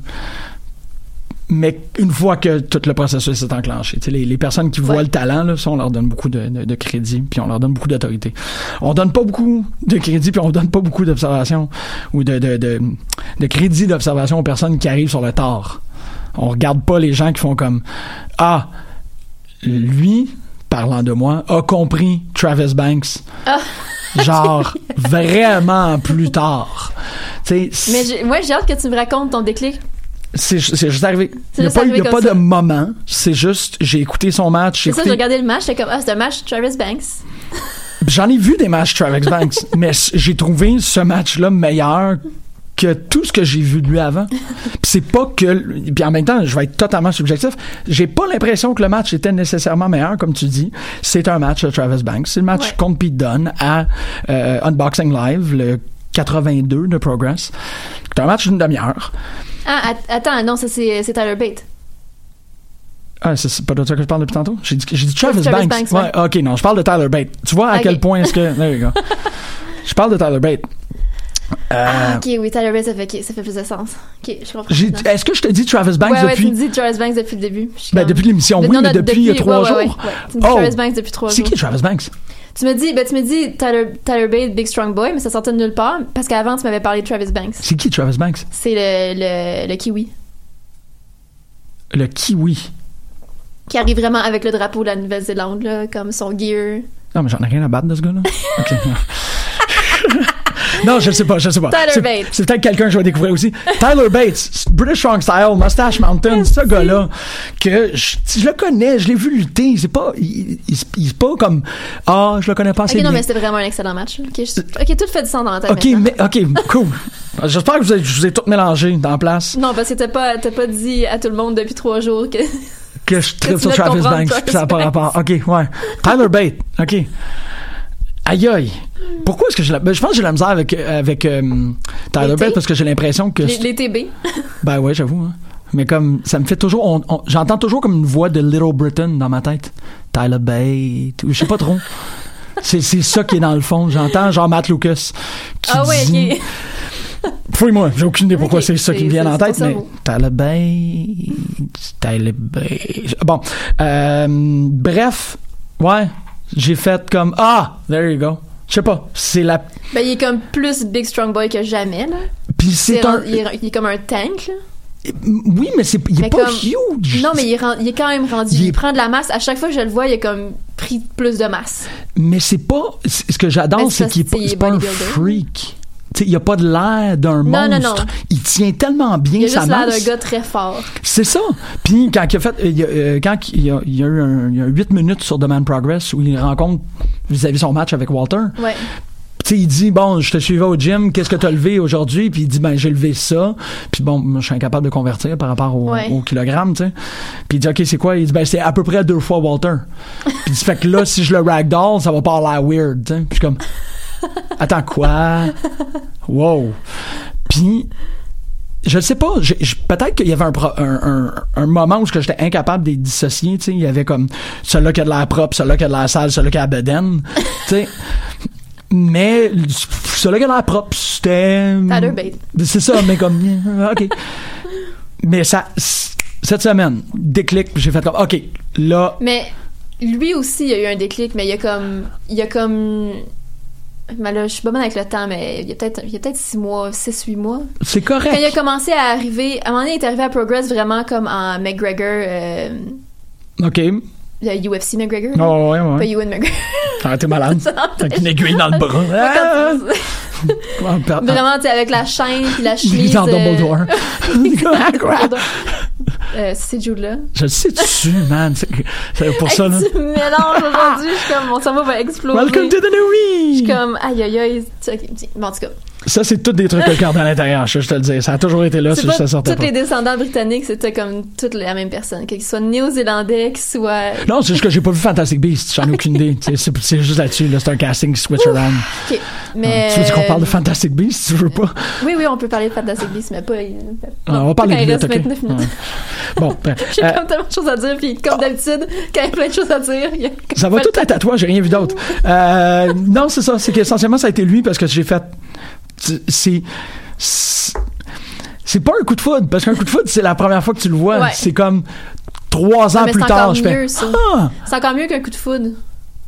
mais une fois que tout le processus est enclenché. Tu sais, Les, les personnes qui voient Ouais. le talent, là, ça, on leur donne beaucoup de, de- de crédit, puis on leur donne beaucoup d'autorité. On donne pas beaucoup de crédit, puis on donne pas beaucoup d'observation ou de, de, de, de crédit d'observation aux personnes qui arrivent sur le tard. On regarde pas les gens qui font comme Ah, lui, parlant de moi, a compris Travis Banks. Ah. Genre, vraiment plus tard. Tu sais, Mais moi, j'ai hâte que tu me racontes ton déclic. C'est juste arrivé. Il n'y a pas, y a pas de moment. C'est juste, j'ai écouté son match. C'est ça, j'ai regardé le match, j'étais comme, ah, c'est un match Travis Banks. J'en ai vu des matchs Travis Banks, mais j'ai trouvé ce match-là meilleur que tout ce que j'ai vu de lui avant. Puis c'est pas que puis en même temps, je vais être totalement subjectif, j'ai pas l'impression que le match était nécessairement meilleur comme tu dis. C'est un match de Travis Banks, c'est le match Ouais. contre Pete Dunne à euh, Unboxing Live le 82 de Progress. C'est un match d'une demi-heure. Ah, at- attends, non, ça c'est Tyler Bate. Ah, c'est pas de ça que je parle depuis tantôt? J'ai dit, Travis, Travis Banks. Banks, ouais. ok, non, je parle de Tyler Bate. Tu vois à quel point est-ce que. There you go. je parle de Tyler Bate. Euh, Ah, ok, oui, Tyler Bate, ça fait, ok, ça fait plus de sens. Ok, je comprends. Est-ce que je te dis Travis Banks ouais, ouais, depuis. tu me dis Travis Banks depuis le début. Ben, depuis l'émission, oui, non, mais depuis il y a trois jours. Tu me dis Oh! Travis Banks depuis trois C'est jours. qui Travis Banks? Tu me dis, ben, tu me dis Tyler, Tyler Bate, Big Strong Boy, mais ça sortait de nulle part parce qu'avant, tu m'avais parlé de Travis Banks. C'est qui Travis Banks? C'est le, le, le kiwi Le kiwi. qui arrive vraiment avec le drapeau de la Nouvelle-Zélande, là, comme son gear. Non, mais j'en ai rien à battre de ce gars-là. Ok. Non, je sais pas, je sais pas. Tyler Bates. C'est peut-être quelqu'un que je vais découvrir aussi. Tyler Bates, British Strong Style, Mustache Mountain, ce gars-là, que je, je le connais, je l'ai vu lutter. C'est pas, il, il, il- pas comme, ah, je le connais pas assez Ok, non, bien. mais c'était vraiment un excellent match. Ok, je- ok, tout fait du sens dans la tête. Ok, maintenant. mais, ok, cool. J'espère que vous avez- je vous ai tout mélangé dans la place. Non, parce que t'as pas, t'as pas dit à tout le monde depuis trois jours que. Que je tripe sur Travis Banks, ça n'a pas rapport. Ok, ouais. Tyler Bate, ok. Aïe aïe. Pourquoi est-ce que j'ai la... ben, je pense que j'ai la misère avec, avec euh, Tyler Bate parce que j'ai l'impression que. Les, les TB. Ben ouais, j'avoue. hein. Mais comme, ça me fait toujours. J'entends toujours comme une voix de Little Britain dans ma tête. Tyler Bate, ou je sais pas trop. C'est c'est ça qui est dans le fond. J'entends genre Matt Lucas. Qui Ah ouais, dit- ok. Fouille-moi, j'ai aucune idée pourquoi c'est ça qui me vient en tête, mais. Tyler Bates, Tyler Bates. Bon, euh, bref, ouais, j'ai fait comme ah, there you go. Je sais pas, c'est la. Ben, il est comme plus Big Strong Boy que jamais, là. Puis c'est un. il, est, il est comme un tank, là. Oui, mais c'est, il est Mais pas comme- huge. Non, mais il est, il est quand même rendu. Il Il, est- prend de la masse. À chaque fois que je le vois, il a comme pris plus de masse. Mais c'est pas. Ce que j'adore, Ben, c'est qu'il est est pas un freak. Il a pas de l'air d'un Non, non, monstre. non. Il tient tellement bien Il a sa juste l'air d'un gars très fort. C'est ça. Puis quand il a fait, il y a, euh, quand il y a, il a eu un, il y a 8 minutes sur The Man Progress où il rencontre vis-à-vis son match avec Walter. Ouais. Il dit bon, je te suivais au gym, qu'est-ce que t'as levé aujourd'hui? Puis il dit ben j'ai levé ça. Puis bon, je suis incapable de convertir par rapport au, Ouais. au kilogramme, tu sais. Puis il dit ok c'est quoi? Il dit ben c'est à peu près deux fois Walter. Puis il dit fait que là si je le ragdoll, ça va pas l'air weird, tu sais. Puis comme Attends, quoi? Wow. Puis, je sais pas, peut-être qu'il y avait un, un, un- un moment où j'étais incapable de les dissocier, tu sais, il y avait comme celui-là qui a de l'air propre, celui-là qui a de l'air sale, celui-là qui a la bedaine, tu sais. Mais celui-là qui a de l'air propre, c'était... C'est ça, mais comme... OK. Mais ça... Cette semaine, déclic, j'ai fait comme, OK, là... Mais lui aussi, il y a eu un déclic, mais il y a comme. Il y a comme. Mais là, je suis pas bonne avec le temps, mais il y a peut-être il y a peut-être 6 mois, 6-8 mois. C'est correct. Quand il a commencé à arriver, à un moment donné, il est arrivé à Progress vraiment comme en McGregor, euh, OK. le UFC McGregor. Oh, ouais, ouais. Pas Ewan McGregor. Ah, t'es malade. Avec une aiguille dans le bras. Ah! Vraiment, tu avec la chaîne puis la chemise. Dans euh, Dumbledore. Euh, c'est Jude là. Je le sais dessus, man? C'est pour ça, là. Tu mélanges aujourd'hui, je suis comme, mon cerveau va exploser. Welcome to the new Je suis comme, aïe aïe aïe. Bon, en tout cas. Ça, c'est tous des trucs garde à l'intérieur, je te le dis. Ça a toujours été là, C'est ça sortait tous les descendants britanniques, c'était comme toute la même personne. Qu'ils soient néo-zélandais, qu'ils soient. Non, c'est juste que j'ai pas vu Fantastic Beasts, j'en ai aucune idée. C'est juste là-dessus, là, c'est un casting switch around. Ok. Mais. Tu veux qu'on parle de Fantastic Beasts, tu veux pas? Oui, oui, on peut parler de Fantastic Beasts, mais pas. Ah, on va parler de vite, ok? 29 minutes. Ouais. Bon, ben, J'ai euh, comme tellement de choses à dire, puis comme d'habitude, quand il y a plein de choses à dire, il y a Ça va tout être à toi, j'ai rien vu d'autre. Euh, non, c'est ça. C'est qu'essentiellement, ça a été lui parce que j'ai fait. C'est. c'est- pas un coup de foudre, parce qu'un coup de foudre, c'est la première fois que tu le vois. Ouais. C'est comme trois ans Ouais, plus c'est tard, encore je fais. Ah! C'est encore mieux qu'un coup de foudre.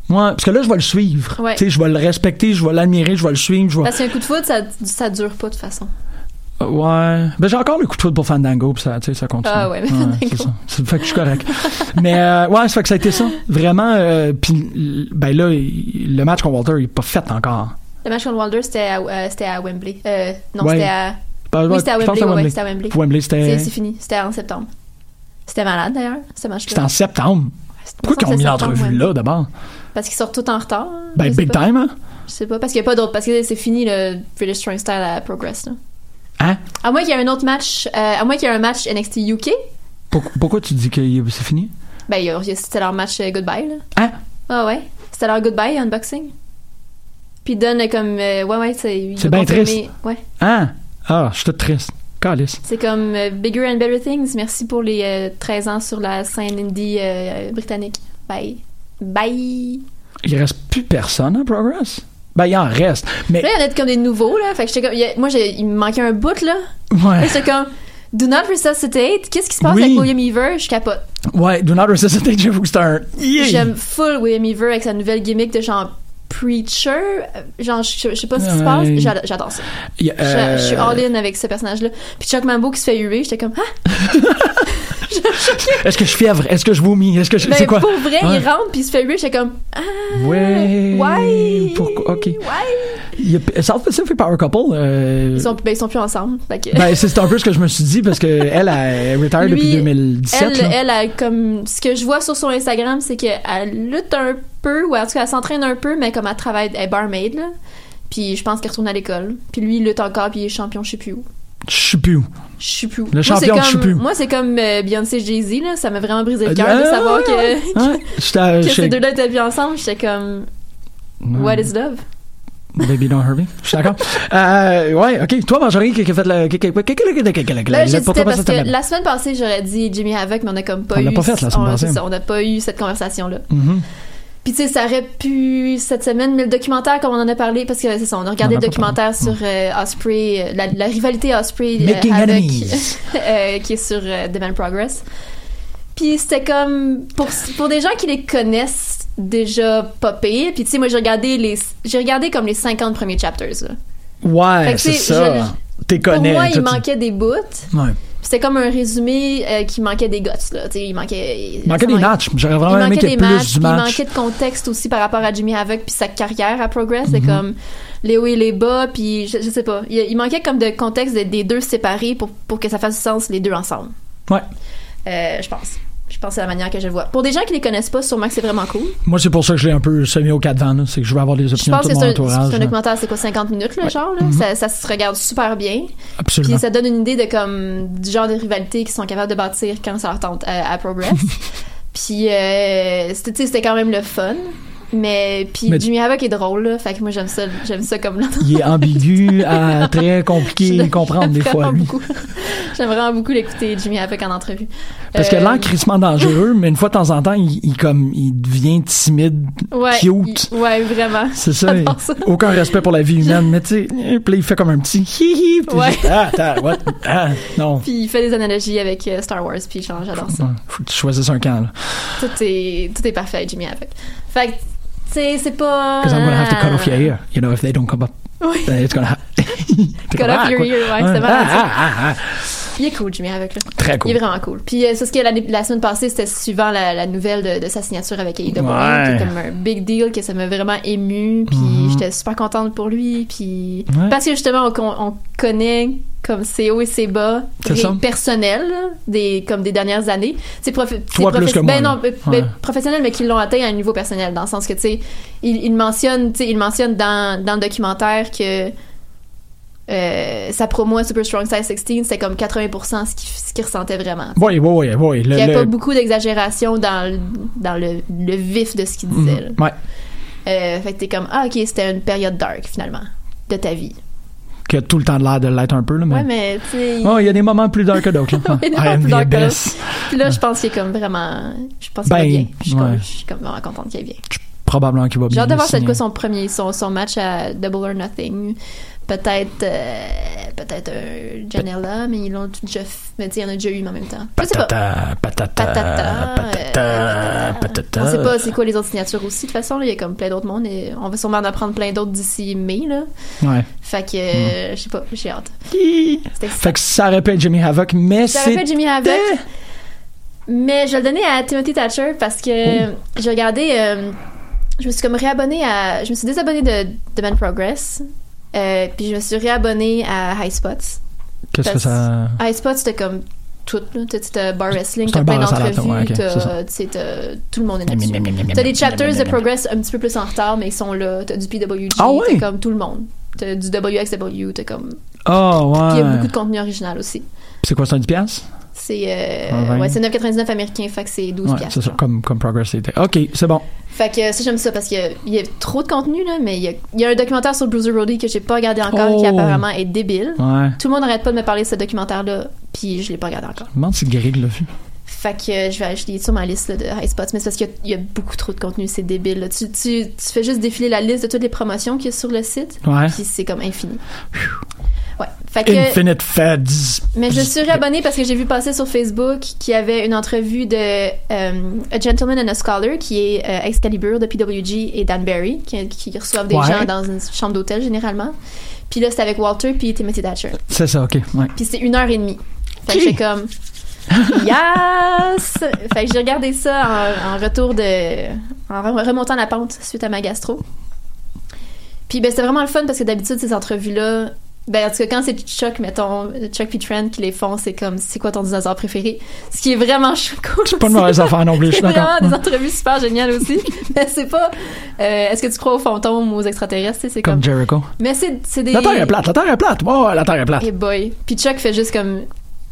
Ouais, parce que là, je vais le suivre. Ouais. Tu sais, je vais le respecter, je vais l'admirer, je vais le suivre. Je vais... Parce qu'un coup de foudre, ça, ça dure pas de toute façon. Ouais. Ben, j'ai encore le coup de foudre pour Fandango, puis ça, tu sais, ça continue. Ah ouais, mais Fandango. c'est ça. Ça fait que je suis correct. mais, euh, ouais, ça fait que ça a été ça. Vraiment, euh, puis, ben là, il- le match contre Walter, il est pas fait encore. Le match contre Wilder, c'était à, euh, c'était à Wembley. Euh, non, Ouais. c'était à. Ben, oui, c'était à Wembley. Wembley. ouais, c'était à Wembley. Wembley, c'était- C'est fini. C'était en septembre. C'était malade d'ailleurs, ce match-là. C'était en septembre. Pourquoi qu'ils ont mis l'entrevue là, d'abord? Parce qu'ils sortent tout en retard. hein, Ben, big pas. time, hein? Je sais pas, parce qu'il n'y a pas d'autre. Parce que c'est fini le British Strong Style à Progress. Là. Hein? À moins qu'il y ait un autre match, euh, à moins qu'il y ait un match NXT UK, Pourquoi, pourquoi tu dis que c'est fini? ben c'était leur match euh, goodbye. Là. Hein? Ah ouais, c'était leur goodbye unboxing? Puis ils donnent comme euh, ouais ouais c'est. C'est bien triste. Ouais, Hein? Ah, je suis toute triste. Calice. c'est comme euh, Bigger and Better Things. Merci pour les euh, 13 ans sur la scène indie britannique. Bye. Bye. Il reste plus personne à Progress? Ben, il en reste. Mais, Là, il y en a comme des nouveaux, là. Fait que j'étais comme. il y a- moi, j'ai- il me manquait un bout, là. ouais. J'étais comme. Do not resuscitate. Qu'est-ce qui se passe Oui. avec William Ever? Je capote. Ouais, Do Not Resuscitate, j'avoue que c'est un. Yeah! J'aime full William Ever avec sa nouvelle gimmick de genre preacher. Euh, Genre, je je sais pas ce qui se passe. J'adore ça. Je- euh, Je suis all-in avec ce personnage-là. Puis Chuck Mambo qui se fait huer, j'étais comme, ah! Est-ce que je fièvre? Est-ce que je vomis? Est-ce que je. Ben, c'est quoi? pour vrai, Ouais. il rentre puis il se fait huer, j'étais comme, ah! Ouais. Ouais. Pourquoi? Ok. Ouais! A South Pacific Power Couple. euh, Ils sont, ben, ils sont plus ensemble. Que- Ben, c'est un peu ce que je me suis dit parce que elle a retired depuis Lui, 2017. elle, là. elle a comme ce que je vois sur son Instagram, c'est qu'elle lutte un peu, ou en tout cas elle s'entraîne un peu, mais comme elle travaille, elle est barmaid là. Puis je pense qu'elle retourne à l'école. Puis lui il lutte encore, puis il est champion, je sais plus où. Chupu. Chupu. Le champion moi, Chupu. Moi, c'est comme euh, Beyoncé Jay-Z, là. Ça m'a vraiment brisé le cœur de savoir que, ah, que, que ces deux-là étaient ensemble. J'étais comme. Mm. What is love? Baby Don't Hurt Me. Je suis d'accord. euh, ouais, ok. Toi, Marjorie, qui a fait le. Là, j'hésitais parce que la semaine passée, j'aurais dit Jimmy Havoc, mais on n'a comme pas on eu. Pas fait la semaine on, passée. On n'a pas eu cette conversation-là. Mm -hmm. Puis tu sais, ça aurait pu cette semaine, mais le documentaire, comme on en a parlé, parce que c'est ça, on a regardé On le documentaire sur euh, Osprey, euh, la, la rivalité Osprey euh, avec euh, qui est sur euh, Demand Progress. Puis c'était comme pour pour des gens qui les connaissent déjà pas pire. Puis tu sais, moi j'ai regardé les j'ai regardé comme les 50 premiers chapters. Là. Ouais, c'est ça. T'es Pour connais. moi, toi, il manquait des bouts. Ouais. C'était comme un résumé euh, qui manquait des guts là. Il manquait. Il manquait des matchs. J'aurais Il vraiment aimé manquait qu'il y ait plus matchs, du puis il match. manquait de contexte aussi par rapport à Jimmy Havoc puis sa carrière à Progress. C'est Mhm. comme les hauts et les bas, puis je, je sais pas. Il, il manquait comme de contexte des, des deux séparés pour, pour que ça fasse du sens les deux ensemble. Ouais. Euh, je pense. Je pense que c'est la manière que je le vois. Pour des gens qui les connaissent pas, sûrement que c'est vraiment cool. Moi, c'est pour ça que je l'ai un peu semé au cadre là. C'est que je veux avoir des Je opinions de pense tout que mon c'est un, entourage. c'est un documentaire, c'est quoi, 50 minutes, le genre, là? Mhm. ça, ça se regarde super bien. Absolument. Puis ça donne une idée de comme du genre de rivalité qu'ils sont capables de bâtir quand ça leur tente à, à Progress. Puis euh, c'était quand même le fun. Mais puis Mais- Jimmy Havoc est drôle, là. Fait que moi, j'aime ça, j'aime ça comme là. Il est ambigu, à très compliqué à comprendre des fois, Vraiment lui. beaucoup. J'aime vraiment beaucoup l'écouter, Jimmy Havoc, en entrevue. Parce qu'il a Euh, l'air crissement dangereux, mais une fois de temps en temps, il, il comme, il devient timide, ouais, cute. il- ouais, vraiment. C'est ça, aucun respect pour la vie humaine, mais tu sais, puis là, il fait comme un petit puis t'es Ouais. juste, ah, attends, what? Ah, non. Puis il fait des analogies avec euh, Star Wars, puis j'adore ça. Faut que tu choisisses un camp, là. Tout est, tout est parfait avec Jimmy Havoc. Fait que, sais, c'est pas. Because I'm gonna have to cut off your ear, you know, if they don't come up. Oui. It's gonna Cut off your ear, ouais, malade, Ah, ça. ah, ah. Il est cool, Jimmy Havoc, là. Très cool. Il est vraiment cool. Puis euh, c'est ce que l'année- la semaine passée, c'était suivant la, la nouvelle de, de sa signature avec AEW, Ouais. qui est comme un big deal, que ça m'a vraiment ému. Puis Mhm. j'étais super contente pour lui. Puis Ouais. parce que justement, on, on connaît comme ses hauts et ses bas C'est ça. personnels des comme des dernières années. C'est moi, ben là. non, Ouais. professionnels mais qui l'ont atteint à un niveau personnel dans le sens que tu sais, il, il mentionne, tu sais, il mentionne dans dans le documentaire que euh, sa promo à Super Strong Size 16, c'était comme 80% ce qu'il ce qu'il ressentait vraiment. Oui, oui, oui, oui. Il n'y avait le- pas beaucoup d'exagération dans, le, dans le, le vif de ce qu'il disait. Mhm. Ouais. Euh, fait que t'es comme, ah ok, c'était une période dark finalement de ta vie. Qui a tout le temps l'air de l'être un peu, là, mais. Ouais, mais tu sais. Oh, il y a des moments plus dark que d'autres, là. Il y a des moments plus the dark que abyss. Puis là, je pense qu'il est comme vraiment. Je pense qu'il Ben, va bien. Je suis, comme, ouais. je suis comme vraiment contente qu'il est bien. Probablement qu'il va bien. J'ai hâte de voir c'est quoi son premier, son, son match à Double or Nothing. Peut-être, euh, peut-être un Janela, mais ils l'ont déjà, mais il y en a déjà eu, mais en même temps. Je sais pas. Patata, patata, Patata, patata, euh, patata. On sait pas c'est quoi les autres signatures aussi. De toute façon, il y a comme plein d'autres mondes et on va sûrement en apprendre plein d'autres d'ici mai, là. Ouais. Fait que, euh, je sais pas, j'ai hâte. Fait que ça répète Jimmy Havoc, mais Ça c'est. aurait fait Jimmy Havoc. Mais je vais le donner à Timothy Thatcher parce que Oh. j'ai regardé. euh, je me suis comme réabonnée à. Je me suis désabonnée de, de Man Progress. Euh, puis je me suis réabonnée à High Spots. Qu'est-ce que ça. High Spots, c'était comme tout. T'as- bar wrestling, t'as plein d'entrevues, ouais, ok, c'est t'as ça. tu sais, t'as- tout le monde est là-dessus. T'as des chapters de. Progress un petit peu plus en retard, mais ils sont là. T'as du PWG, Ah ouais? t'as comme tout le monde. T'as du WXW, t'as comme. Oh, Puis il y a ouais. beaucoup de contenu original aussi. C'est quoi, c'est un 10$? C'est euh, Ah, ouais. ouais, c'est 9,99 américain, fait que c'est 12 Ouais, c'est ça, comme, comme Progress. Ok, c'est bon. Fait que ça, j'aime ça parce qu'il y y a trop de contenu, là, mais il y a, il y a un documentaire sur Bruiser Brody que j'ai pas regardé encore, Oh. qui apparemment est débile. Ouais. Tout le monde arrête pas de me parler de ce documentaire-là, puis je l'ai pas regardé encore. Je me demande si Greg l'a vu. Fait que euh, je vais ajouter sur ma liste là, de High Spots, mais c'est parce qu'il y y, a beaucoup trop de contenu, c'est débile. là. Tu, tu, tu fais juste défiler la liste de toutes les promotions qu'il y a sur le site, Ouais. puis c'est comme infini. Ouais. Fait que, Infinite Feds. Mais je suis réabonnée parce que j'ai vu passer sur Facebook qu'il y avait une entrevue de euh, A Gentleman and a Scholar, qui est euh, Excalibur de PWG et Dan Barry, qui, qui reçoivent des Ouais. gens dans une chambre d'hôtel généralement. Puis là, c'était avec Walter puis Timothy Thatcher. C'est ça, ok. Ouais. Puis c'était une heure et demie. Fait que j'étais comme... Yes! Fait que j'ai regardé ça en, en retour de... En re- remontant la pente suite à ma gastro. Puis ben, c'était vraiment le fun parce que d'habitude, ces entrevues-là... Ben, en tout cas, quand c'est Chuck, mettons, Chuck puis Trent qui les font, c'est comme, c'est quoi ton dinosaure préféré? Ce qui est vraiment cool. C'est pas une mauvaise affaire non plus, je suis C'est d'accord. vraiment des entrevues super géniales aussi. mais c'est pas, euh, est-ce que tu crois aux fantômes ou aux extraterrestres? C'est Comme comme, Jericho. mais c'est, c'est des. La Terre est plate, la Terre est plate. Oh, la Terre est plate. Et boy. Puis Chuck fait juste comme.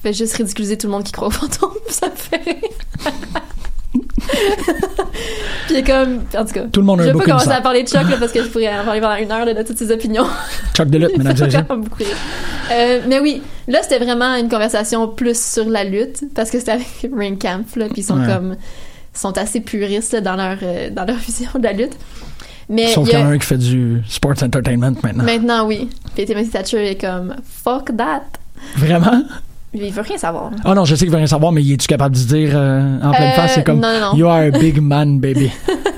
Fait juste ridiculiser tout le monde qui croit aux fantômes. Ça me fait rire. Puis comme. En tout cas. Tout le monde a Je vais pas commencer à parler de Chuck là, parce que je pourrais en parler pendant une heure là, de toutes ses opinions. Chuck de lutte, mesdames. Euh, mais oui, là c'était vraiment une conversation plus sur la lutte parce que c'était avec Ring Camp là, puis ils sont Ouais. comme sont assez puristes là, dans leur euh, dans leur vision de la lutte. Mais Sauf qu'il y en a un qui fait du sports entertainment maintenant. maintenant oui. Puis Timothy Thatcher est comme fuck that. Vraiment? Il veut rien savoir. Oh non, je sais qu'il veut rien savoir, mais es-tu capable de dire euh, en pleine Euh, face, c'est comme non, non. You are a big man, baby.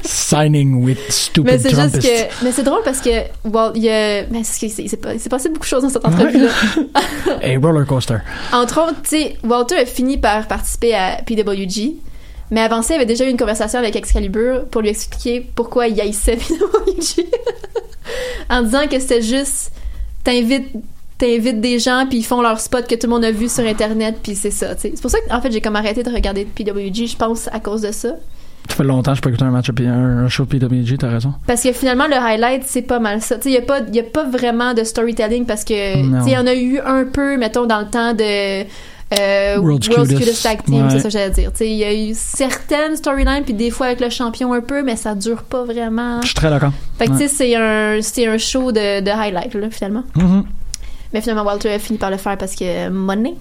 Signing with stupid Mais c'est juste que. Mais c'est drôle parce que. Well, il y c'est pas- s'est passé beaucoup de choses dans cette entrevue-là. A roller coaster. Entre autres, tu sais, Walter a fini par participer à PWG. Mais avant ça, il avait déjà eu une conversation avec Excalibur pour lui expliquer pourquoi il haïssait PWG. en disant que c'était juste. T'invites. T'invites des gens, puis ils font leur spot que tout le monde a vu sur Internet, puis c'est ça. C'est pour ça qu'en fait, j'ai comme arrêté de regarder PWG, je pense, à cause de ça. Ça fait longtemps que je peux écouter un match, un, show PWG, t'as raison. Parce que finalement, le highlight, c'est pas mal ça. Tu sais, il n'y a, pas- y a pas vraiment de storytelling parce que, il y en a eu un peu, mettons, dans le temps de Euh, World's World's, Cutest. Cutest Tag Team, Ouais. c'est ça que j'allais dire. Il y a eu certaines storylines, puis des fois avec le champion un peu, mais ça dure pas vraiment. Je suis très d'accord. Fait que Ouais. tu sais, c'est un, c'est un show de, de highlight, là, finalement. Mhm. Mais finalement, Walter a fini par le faire parce que money,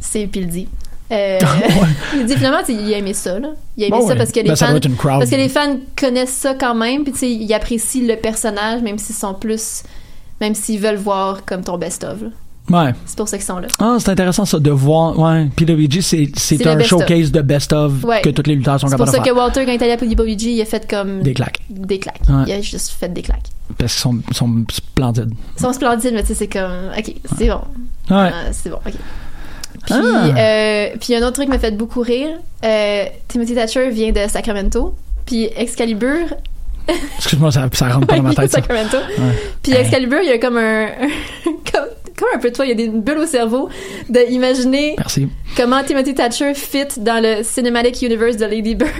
c'est puis il dit. Euh, il dit finalement, il a aimé ça, là. Il a aimé Bon, ça parce que les Ben, fans, parce que les fans connaissent ça quand même, puis tu sais, ils apprécient le personnage, même s'ils sont plus, même s'ils veulent voir comme ton best-of. Ouais. C'est pour ça qu'ils sont là. Ah, c'est intéressant ça de voir. Ouais, PWG, c'est un showcase de best-of Ouais. que tous les lutteurs sont C'est pour capables ça de que faire. Walter, quand il est allé à PWG, il a fait comme Des claques. des claques. Ouais. Il a juste fait des claques. Parce qu'ils sont, sont splendides. Ils sont splendides, mais tu sais, c'est comme, ok, c'est bon. Ouais. Ah, c'est bon, ok. Puis, Ah. euh, puis un autre truc qui m'a fait beaucoup rire. Euh, Timothy Thatcher vient de Sacramento. Puis Excalibur. Excuse-moi, ça, ça rentre pas dans ma de tête. Sacramento. Ouais. Puis Excalibur, il y a comme un. comme, comme un peu toi, il y a des bulles au cerveau d'imaginer comment Timothy Thatcher fit dans le Cinematic Universe de Lady Bird.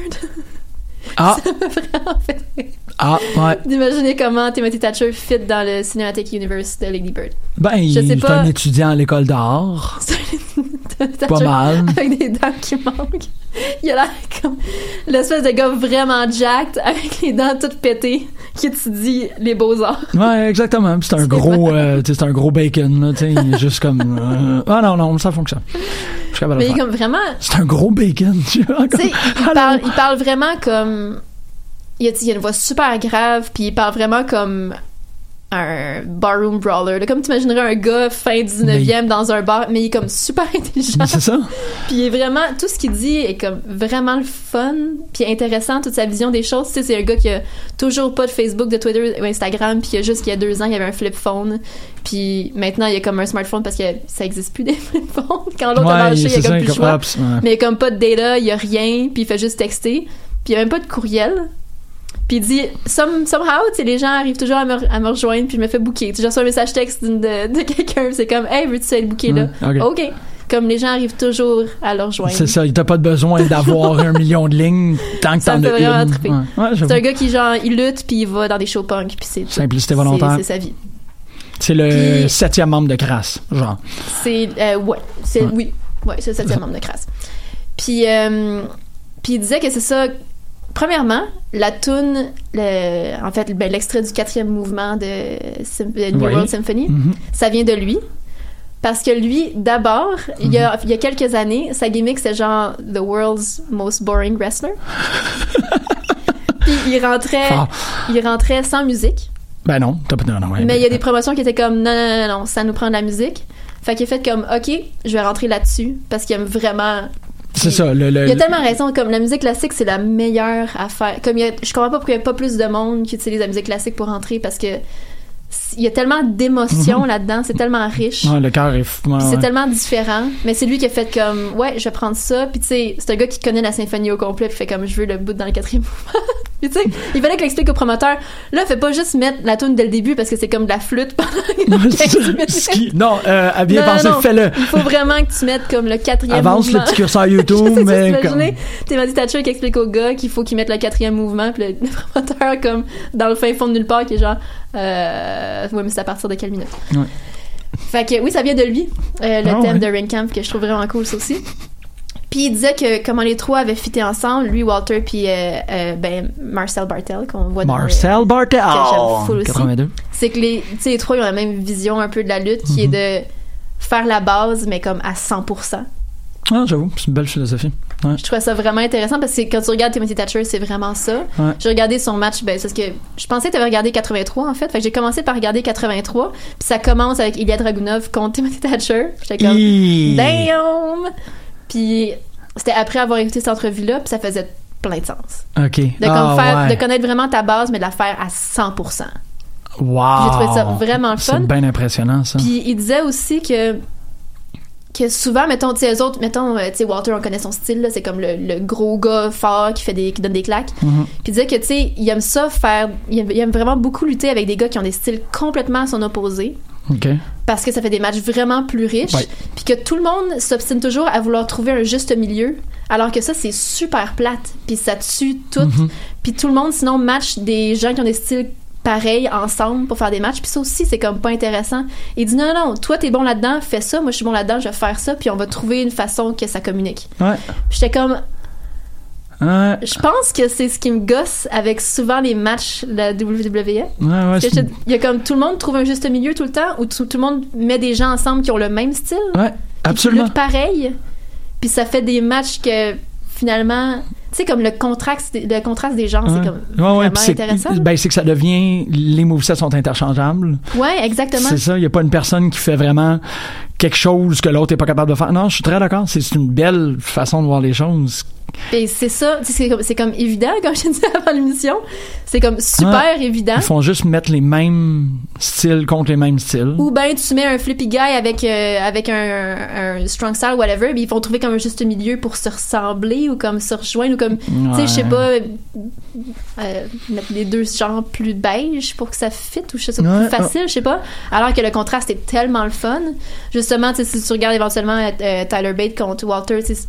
Ah, Ça vraiment fait ah, ouais. D'imaginer comment Timothy Thatcher fit dans le Cinematic Universe de Lady Bird. Ben, il Je sais est pas. un étudiant à l'école d'art. Pas mal. Avec des dents qui manquent. Il a l'air comme l'espèce de gars vraiment jacked avec les dents toutes pétées qui étudie les beaux-arts. Ouais, exactement. C'est un gros, euh, c'est un gros bacon, là, tu sais, il est juste comme, euh, ah non, non, ça fonctionne. Je suis capable de Mais comme vraiment. C'est un gros bacon, tu vois, comme- il parle, il parle vraiment comme. Il a, il a une voix super grave, puis il parle vraiment comme un barroom brawler. là. Comme tu imaginerais un gars fin 19e dans un bar, mais il est comme super intelligent. C'est ça. Puis il est vraiment, tout ce qu'il dit est comme vraiment le fun, puis intéressant, toute sa vision des choses. Tu sais, c'est un gars qui a toujours pas de Facebook, de Twitter ou Instagram, puis il y a juste qu'il y a deux ans, il y avait un flip phone. Puis maintenant, il y a comme un smartphone parce que ça existe plus des flip phones. Quand l'autre a Ouais, lâché, il y a comme plus le choix. ouais. Mais il y a comme pas de data, il y a rien, puis il fait juste texter. Puis il y a même pas de courriel. Puis il dit, Some, somehow, tu sais, les gens arrivent toujours à me, à me rejoindre, puis je me fais booker. Tu sais, je reçois un message texte de, de quelqu'un, c'est comme, hey, veux-tu être booké là? Mm, ok. OK. Comme les gens arrivent toujours à le rejoindre. C'est ça, il t'a pas besoin d'avoir un million de lignes tant que t'en as une. Ouais, ouais. C'est un gars qui, genre, il lutte, puis il va dans des shows punk, puis c'est. Simplicité volontaire. C'est sa vie. C'est le Puis- septième membre de Crasse, genre. C'est euh, ouais, c'est Ouais. oui, ouais, c'est le septième membre de Crasse. Puis euh, puis il disait que c'est ça. Premièrement, la tune, le, en fait, ben, l'extrait du quatrième mouvement de, New Oui. World Symphony, Mhm. ça vient de lui. Parce que lui, d'abord, il, y Mhm. a, il y a quelques années, sa gimmick, c'était genre The World's Most Boring Wrestler. Puis il rentrait, Ah. il rentrait sans musique. Ben non. Non, non, ouais. Mais il y a des promotions qui étaient comme non, non, non, non, ça nous prend de la musique. Fait qu'il a fait comme OK, je vais rentrer là-dessus parce qu'il aime vraiment. C'est ça, le. le Il a tellement raison, comme la musique classique, c'est la meilleure affaire. Comme il y a- je comprends pas pourquoi il y a pas plus de monde qui utilise la musique classique pour rentrer parce que il y a tellement d'émotions Mhm. là-dedans, c'est tellement riche. Ouais, le cœur est. f- ouais, c'est ouais. tellement différent, mais c'est lui qui a fait comme ouais, je vais prendre ça. Puis tu sais, c'est un gars qui connaît la symphonie au complet, puis fait comme je veux le bout dans le quatrième mouvement. Puis tu sais, il fallait qu'il explique au promoteur. Là, fais pas juste mettre la tune dès le début parce que c'est comme de la flûte pendant Ouais, c'est 15 ça. minutes. Ce qui- Non, euh, à bien Non, penser, non, fais-le. Il faut vraiment que tu mettes comme le quatrième Avance mouvement. le petit curseur YouTube, mais comme- imaginer, Timothy Thatcher qui explique au gars qu'il faut qu'il mette le quatrième mouvement, puis le, le promoteur comme dans le fin fond de nulle part qui est genre euh, ouais mais c'est à partir de quelle minute? Ouais. Fait que oui ça vient de lui euh, le Ah, thème ouais. de Rain Camp que je trouve vraiment cool ça aussi. Puis il disait que comment les trois avaient fité ensemble, lui Walter puis euh, euh, ben Marcel Bartel qu'on voit dans le- Marcel Bartel. que j'aime full aussi. 82. c'est que les, les trois ils ont la même vision un peu de la lutte qui est de faire la base mais comme à 100%. Ah, j'avoue, c'est une belle philosophie. Ouais. Je trouvais ça vraiment intéressant parce que quand tu regardes Timothy Thatcher, c'est vraiment ça. Ouais. J'ai regardé son match, ben, parce que je pensais que tu avais regardé 83 en fait. Fait que j'ai commencé par regarder 83, puis ça commence avec Ilya Dragunov contre Timothy Thatcher. J'étais comme damn. Puis c'était après avoir écouté cette entrevue-là, puis ça faisait plein de sens. Ok. De, Ah, faire, ouais. de connaître vraiment ta base, mais de la faire à 100%. Wow. J'ai trouvé ça vraiment fun. C'est bien impressionnant, ça. Puis il disait aussi que que souvent mettons tu sais eux autres mettons euh, tu sais Walter on connaît son style là, c'est comme le, le gros gars fort qui fait des qui donne des claques. Mhm. Puis il disait que tu sais il aime ça faire il aime, il aime vraiment beaucoup lutter avec des gars qui ont des styles complètement à son opposé Ok. parce que ça fait des matchs vraiment plus riches Ouais. puis que tout le monde s'obstine toujours à vouloir trouver un juste milieu alors que ça c'est super plate puis ça tue tout Mhm. puis tout le monde sinon match des gens qui ont des styles pareil ensemble pour faire des matchs. Puis ça aussi c'est comme pas intéressant. Il dit non non toi t'es bon là-dedans fais ça. Moi je suis bon là-dedans je vais faire ça puis on va trouver une façon que ça communique. Ouais. Puis j'étais comme Ouais. je pense que c'est ce qui me gosse avec souvent les matchs de la WWE Ouais, je- il y a comme tout le monde trouve un juste milieu tout le temps ou tout, tout le monde met des gens ensemble qui ont le même style. Ouais, qui absolument. luttent pareil. Puis ça fait des matchs que finalement sais comme le contraste le contraste des genres Ouais. c'est comme Ouais, ouais, vraiment c'est- intéressant Ben, c'est que ça devient. Les movesets sont interchangeables. ouais exactement C'est ça, il n'y a pas une personne qui fait vraiment quelque chose que l'autre n'est pas capable de faire. Non, je suis très d'accord. C'est une belle façon de voir les choses. Et c'est ça, c'est comme, c'est comme évident, comme je disais avant l'émission. C'est comme super Ouais. évident. Ils font juste mettre les mêmes styles contre les mêmes styles. Ou ben tu mets un flippy guy avec euh, avec un, un strong style whatever, mais ils vont trouver comme un juste milieu pour se ressembler ou comme se rejoindre ou comme tu sais je sais pas euh, mettre les deux genres plus beige pour que ça fit ou je sais pas Ouais, plus facile, je sais pas. Alors que le contraste est tellement le fun. Justement, tu sais si tu regardes éventuellement euh, Tyler Bate contre Walter, tu sais,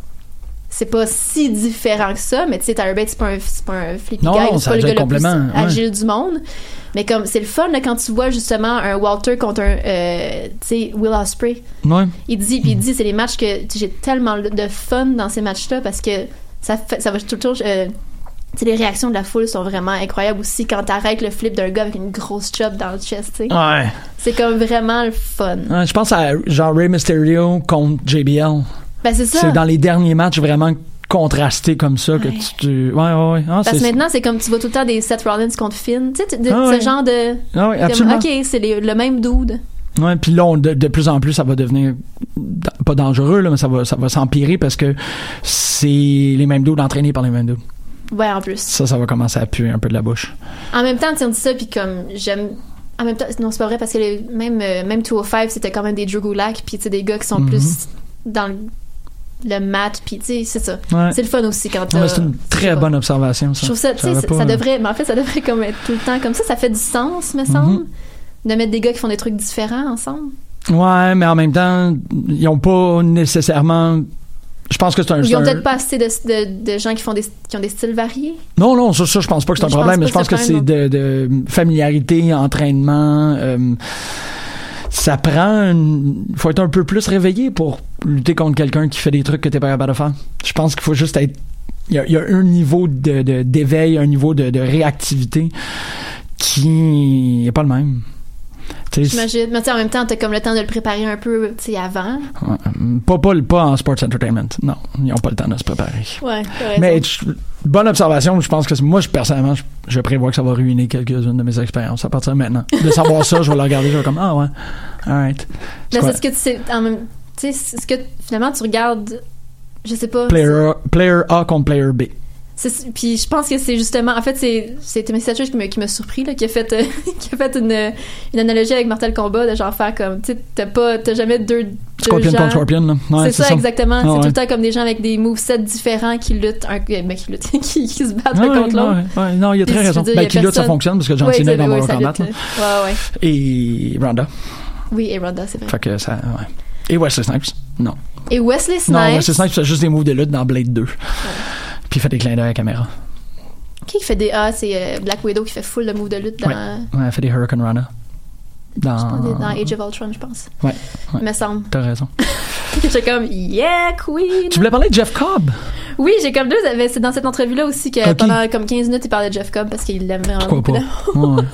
c'est pas si différent que ça, mais tu sais, Tyler Bates, c'est pas un, c'est pas un flippy Non, guy, non, c'est pas le gars le plus ouais. agile du monde. Mais comme, c'est le fun, là, quand tu vois justement un Walter contre un, euh, tu sais, Will Ospreay. Ouais. Il dit, puis il dit, c'est les matchs que j'ai tellement de fun dans ces matchs-là parce que ça fait, ça va tout le temps, euh, tu sais, les réactions de la foule sont vraiment incroyables aussi quand t'arrêtes le flip d'un gars avec une grosse chop dans le chest, tu sais. Ouais. C'est comme vraiment le fun. Ouais, je pense à genre Rey Mysterio contre JBL. Ben, c'est ça. C'est dans les derniers matchs vraiment contrastés comme ça que Ouais. tu. Ouais, ouais, ouais. Ah, Parce que maintenant, c'est comme tu vois tout le temps des Seth Rollins contre Finn. Tu sais, de- Ah ce genre de. Ah comme, absolument. ok, c'est les- le même dude. Ouais, puis là, on- de, de plus en plus, ça va devenir pas dangereux, là, mais ça va, ça va s'empirer parce que c'est les mêmes dos entraînés par les mêmes dos. Ouais, en plus. Ça, ça va commencer à puer un peu de la bouche. En même temps, on dit ça, puis comme j'aime. En même temps, non, c'est pas vrai parce que les- même, euh, même 205, c'était quand même des Drew Gulak, puis tu sais, des gars qui sont Mhm. plus dans le, le mat, puis tu sais, c'est ça. Ouais. C'est le fun aussi quand c'est une très bonne observation, ça. Je trouve ça, tu sais, ça, ça devrait. Mais en fait, ça devrait comme être tout le temps comme ça. Ça fait du sens, me semble, Mhm. de mettre des gars qui font des trucs différents ensemble. Ouais, mais en même temps, ils ont pas nécessairement. Je pense que c'est un. Ils ont peut-être pas assez de, de, de gens qui font des, qui ont des styles variés. Non, non, ça, ça, je pense pas que c'est un Je problème, mais je pense que que c'est de, de familiarité, entraînement. euh, ça prend. Il faut être un peu plus réveillé pour lutter contre quelqu'un qui fait des trucs que t'es pas capable de faire. Je pense qu'il faut juste être. Il y a, il y a un niveau de, de- d'éveil, un niveau de, de réactivité qui est pas le même. J'imagine. Mais tu sais, en même temps, t'as comme le temps de le préparer un peu, avant. Ouais, Pas, pas, pas en sports entertainment. Non, ils n'ont pas le temps de se préparer. Ouais. Mais bonne observation. Je pense que moi, je, personnellement, je, je prévois que ça va ruiner quelques-unes de mes expériences à partir de maintenant. De savoir ça, je vais le regarder, je vais comme ah ouais, alright. Mais c'est ce que tu sais, en même, tu sais, c'est ce que finalement tu regardes, je sais pas. Player player A contre player B. c'est- Puis je pense que c'est justement, en fait, c'est c'est Timothy Thatcher qui m'a qui surpris là, qui a fait euh, qui a fait une, une analogie avec Mortal Kombat de genre faire comme, tu sais, t'as pas, t'as jamais deux, deux Scorpion gens. contre Scorpion, là. Ouais, c'est ça, exactement. Ah, c'est ouais. tout le temps comme des gens avec des movesets différents qui luttent, un, euh, ben, qui luttent, qui, qui se battent l'un contre l'autre. ouais, non, il a Puis, très raison. dire, Ben, y a qui lutte, ça fonctionne parce que John Cena est c'est- dans Mortal Kombat. Et Ronda. Oui, et Ronda, c'est vrai. Fait que ça. Et Wesley Snipes? Non. Et Wesley Snipes? Non, Wesley Snipes fait juste des moves de lutte dans Blade 2. Puis il fait des clins d'œil à la caméra. Qui fait des A, c'est euh, Black Widow qui fait full de moves de lutte dans, Ouais. Ouais, elle fait des Hurricane Rana. Dans. dans Age of Ultron, je pense. Ouais. ouais. Me semble. T'as raison. J'étais comme, yeah, queen! Tu voulais parler de Jeff Cobb? Oui, j'ai comme deux. C'est dans cette entrevue-là aussi que pendant comme 15 minutes, il parlait de Jeff Cobb parce qu'il l'aime vraiment Pourquoi pas? Ouais.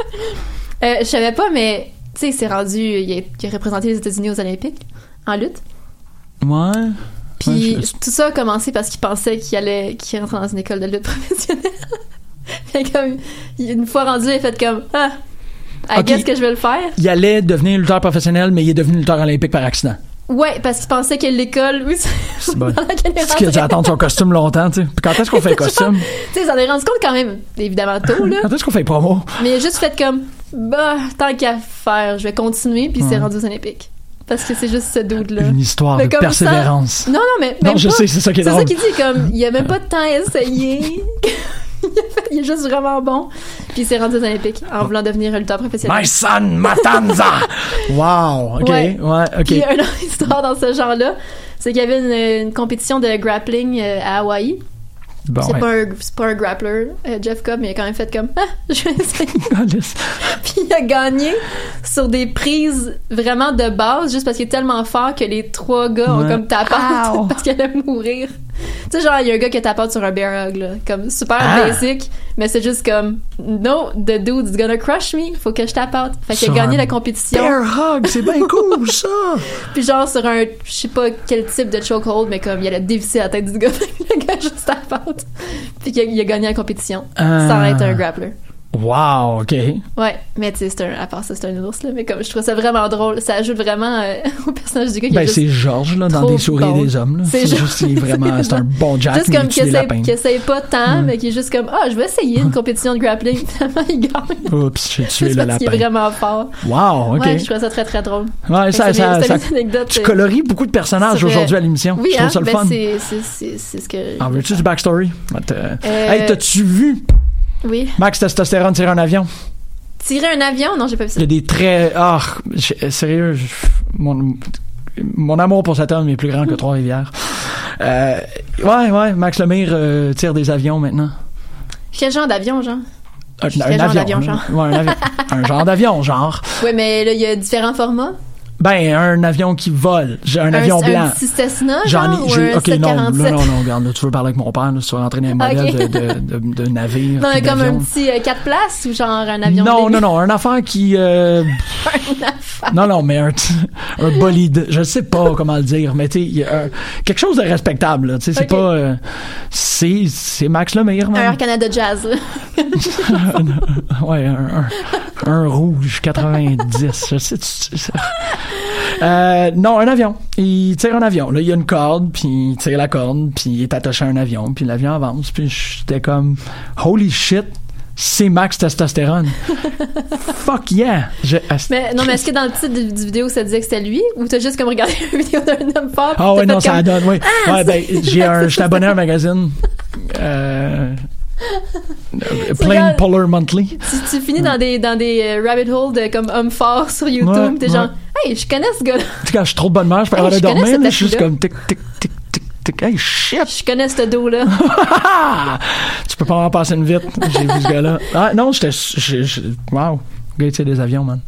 Euh, je savais pas, mais tu sais, il s'est rendu. Il a, il a représenté les États-Unis aux Olympiques en lutte. Ouais. Puis Ouais, je- tout ça a commencé parce qu'il pensait qu'il allait qu'il rentrait dans une école de lutte professionnelle. fait comme une fois rendu, il a fait comme ah, I Ok. guess que je vais le faire. Il allait devenir lutteur professionnel, mais il est devenu lutteur olympique par accident. Ouais, parce qu'il pensait que l'école, oui, C'est bon. Est-ce qu'il a attendre son costume longtemps, tu sais? Puis quand est-ce qu'on fait le costume? Tu sais, ils s'en est rendu compte quand même, évidemment tôt là. Quand est-ce qu'on fait les promos? Mais il a juste fait comme, bah, tant qu'à faire, je vais continuer, puis il s'est Ouais. rendu aux Olympiques. Parce que c'est juste ce dude-là. Une histoire Mais de persévérance. ça- Non, non, mais. Non, je pas. sais, c'est ça qui est C'est ça qu'il dit, comme, il a même pas de temps à essayer. il, est juste vraiment bon. Puis il s'est rendu aux Olympiques en voulant devenir lutteur professionnel. My son Matanza! wow! OK, ouais, Ouais. OK. Puis une autre histoire dans ce genre-là, c'est qu'il y avait une, une compétition de grappling euh, à Hawaï. Bon, c'est ouais. pas, pas un grappler, euh, Jeff Cobb, mais il a quand même fait comme ah, je vais essayer. Puis il a gagné sur des prises vraiment de base, juste parce qu'il est tellement fort que les trois gars ont comme tapé parce qu'il allait mourir. Tu sais, genre, il y a un gars qui tapé sur un bear hug, là, comme super Ah. basic, mais c'est juste comme no, the dude's gonna crush me, faut que je tape out. Fait qu'il a gagné la compétition. Bear hug, c'est bien cool, ça! Puis genre sur un, je sais pas quel type de chokehold, mais comme il allait dévisser la tête du gars, le gars juste tape out. Puis qu'il a, il a gagné la compétition Ah. sans être un grappler. Wow, OK. Ouais, mais tu sais, c'est un, à part ça, c'est un ours, là, mais comme je trouve ça vraiment drôle, ça ajoute vraiment euh, au personnage du gars qui Ben, est c'est Georges, là, dans Des souris bon. des hommes. là. C'est juste, il est vraiment, c'est un bon Jack, juste comme il qui tue des essaye, lapins. qui essaye pas tant, mais qui est juste comme, ah, je vais essayer une compétition de grappling, finalement, il gagne. Oups, j'ai tué le parce qu'il est lapin. vraiment fort. Wow, OK. Ouais, je trouve ça très, très drôle. Ouais, ça, ça, ça- tu euh, colories beaucoup de personnages aujourd'hui à l'émission. Oui, je trouve hein, ça le ben, fun. c'est, ce que. En veux-tu du backstory? Euh, Hey, t'as-tu vu Oui. Max Testostérone tirer un avion? Tirer un avion? Non, j'ai pas vu ça. Il y a des traits. Ah, j'ai- sérieux, mon, mon amour pour cet homme est plus grand que Trois-Rivières. Euh, ouais, ouais, Max Lemire euh, tire des avions maintenant. Quel genre d'avion, genre? Un, genre d'avion, là. genre? Ouais, un avion. un genre d'avion, genre. Ouais, mais là, il y a différents formats. Ben, un avion qui vole. J'ai un, avion un blanc. petit Cessna, J'en ai. un ok, non, non, 747? non, non, regarde, là, tu veux parler avec mon père, là, tu vas rentrer dans les modèles Ok. de, de, de, de navires. Non, comme un petit 4 places ou genre un avion Non, non, non, un affaire qui. euh, Un affaire. non, non, mais un, un bolide. Je sais pas comment le dire, mais tu sais, un- quelque chose de respectable, là. Tu sais, c'est Ok. pas. euh, c'est, c'est Max Lemire, Un man. Air Canada Jazz, là. ouais, un, un, un rouge 90. je sais, tu- tu- Euh, non, un avion. Il tire un avion. Là, il y a une corde, puis il tire la corde, puis il est attaché à un avion, puis l'avion avance. Puis j'étais comme, holy shit, c'est Max Testostérone. Fuck yeah. Je- Mais non, mais est-ce que dans le titre du, du vidéo, ça disait que c'était lui? Ou t'as juste comme regardé une vidéo d'un homme fort? Ah ouais, t'as non, ça comme, donne, oui. Ah, ouais, ben, j'ai un, j'étais abonné à un magazine, euh, Plain regardes- Polar Monthly. Tu, tu finis dans des, dans des euh, rabbit holes de comme homme fort sur YouTube, t'es genre, hey, je connais ce gars-là. Tu quand je suis trop de bonne humeur, je peux Hey, connais dormir, je suis juste comme tic, tic, tic, tic, tic. Hey, shit! Je connais ce dos-là. tu peux pas en passer une vite. J'ai vu ce gars-là. Ah, non, j'étais, wow. Le gars, il tire des avions, man.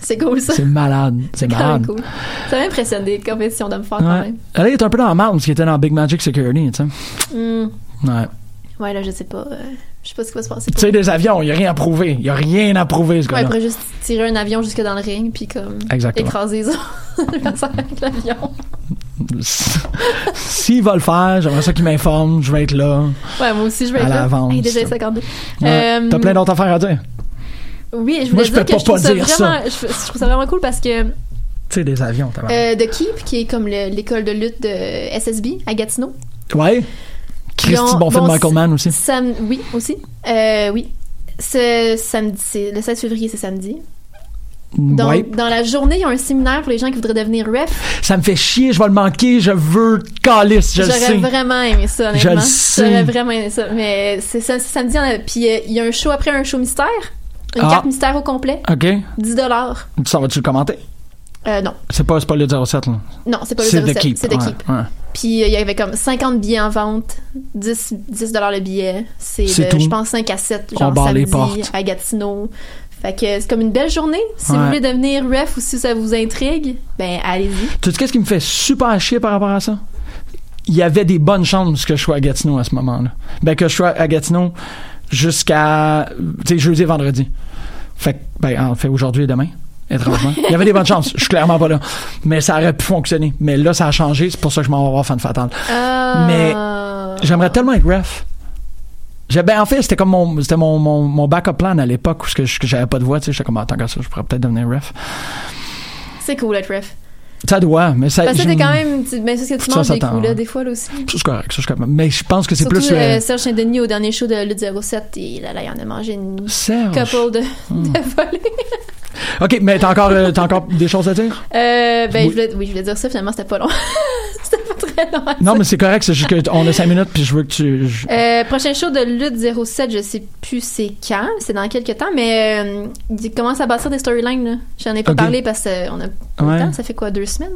C'est cool, ça. C'est malade. C'est quand même malade. cool. Ça m'impressionne des compétitions d'hommes forts quand Ouais. même. Là, il est un peu dans la marde parce qu'il était dans Big Magic Security, tu sais. Hmm. Ouais. Ouais, là, je sais pas. euh, je sais pas ce qui va se passer. Tu sais, des avions, il y a rien à prouver. Il y a rien à prouver, ce Ouais, il gars-là. pourrait juste tirer un avion jusque dans le ring, puis comme Exactement. écraser les autres avec l'avion. S'il va le faire, j'aimerais ça qu'il m'informe. Je vais être là. Ouais, moi aussi, je vais À être là. l'avance. Hey, déjà 52. Ouais. Euh, T'as plein d'autres affaires à dire. Oui, je Moi, voulais je dire peux que pas je trouve pas ça dire vraiment, je, je trouve ça vraiment cool parce que Tu sais, des avions, t'as euh, The Keep, qui est comme le- l'école de lutte de SSB à Gatineau. Ouais. Christy, bon film bon, Michael Mann aussi. Sam, oui, aussi. Euh, oui. Ce samedi, c'est le 16 février, c'est samedi. Donc, ouais. dans la journée, il y a un séminaire pour les gens qui voudraient devenir ref. Ça me fait chier, je vais le manquer, je veux calice, je le J'aurais sais. vraiment aimé ça, Je honnêtement. le sais. J'aurais vraiment aimé ça. Mais c'est ça, c'est samedi, on a- puis euh, il y a un show après un show mystère. Une Ah. carte mystère au complet. OK. 10 dollars. Ça va-tu le commenter? Euh, non. C'est pas, c'est pas le 07, là. Non, c'est pas le C'est 07, The Keep. c'est The ouais, Keep. ouais. Puis euh, il y avait comme 50 billets en vente, 10, 10 le billet. C'est, C'est je pense, 5 à 7, On genre les samedi portes. à Gatineau. Fait que c'est comme une belle journée. Si vous voulez devenir ref ou si ça vous intrigue, ben allez-y. Tu sais qu'est-ce qui me fait super chier par rapport à ça? Il y avait des bonnes chances que je sois à Gatineau à ce moment-là. Ben, que je sois à Gatineau jusqu'à, tu sais, jeudi et vendredi. Fait que, ben, en fait, aujourd'hui et demain, étrangement. Il y avait des bonnes chances. Je suis clairement pas là. Mais ça aurait pu fonctionner. Mais là, ça a changé. C'est pour ça que je m'en vais voir Fan Fatal. Euh, Mais j'aimerais tellement être ref. Ben, en fait, c'était comme mon, c'était mon, mon, mon backup plan à l'époque où j'avais pas de voix. Tu sais, j'étais comme, attends, que ça, je pourrais peut-être devenir ref. C'est cool être ref. Ça doit, mais ça. Parce que t'es quand même. tu- Ben, c'est ce que tu manges des coups, là, des fois, là aussi. Ça, c'est correct. Ça, je. Mais je pense que c'est Surtout plus. le- euh, Serge Saint-Denis au dernier show de Lutte 07, et là, là, il en a mangé une Serge? couple de, Hmm. de volets. Ok, mais t'as encore, euh, t'as encore des choses à dire? Euh, ben, Oui. je voulais, oui, je voulais dire ça, finalement, c'était pas long. c'était pas très long. à Non, dire. mais c'est correct, c'est juste qu'on a cinq minutes, puis je veux que tu. je- Euh, prochain show de Lutte 07, je sais plus c'est quand, c'est dans quelques temps, mais il commence à bâtir des storylines. là. J'en ai pas parlé parce qu'on a pas Ouais. le temps, ça fait quoi, deux semaines?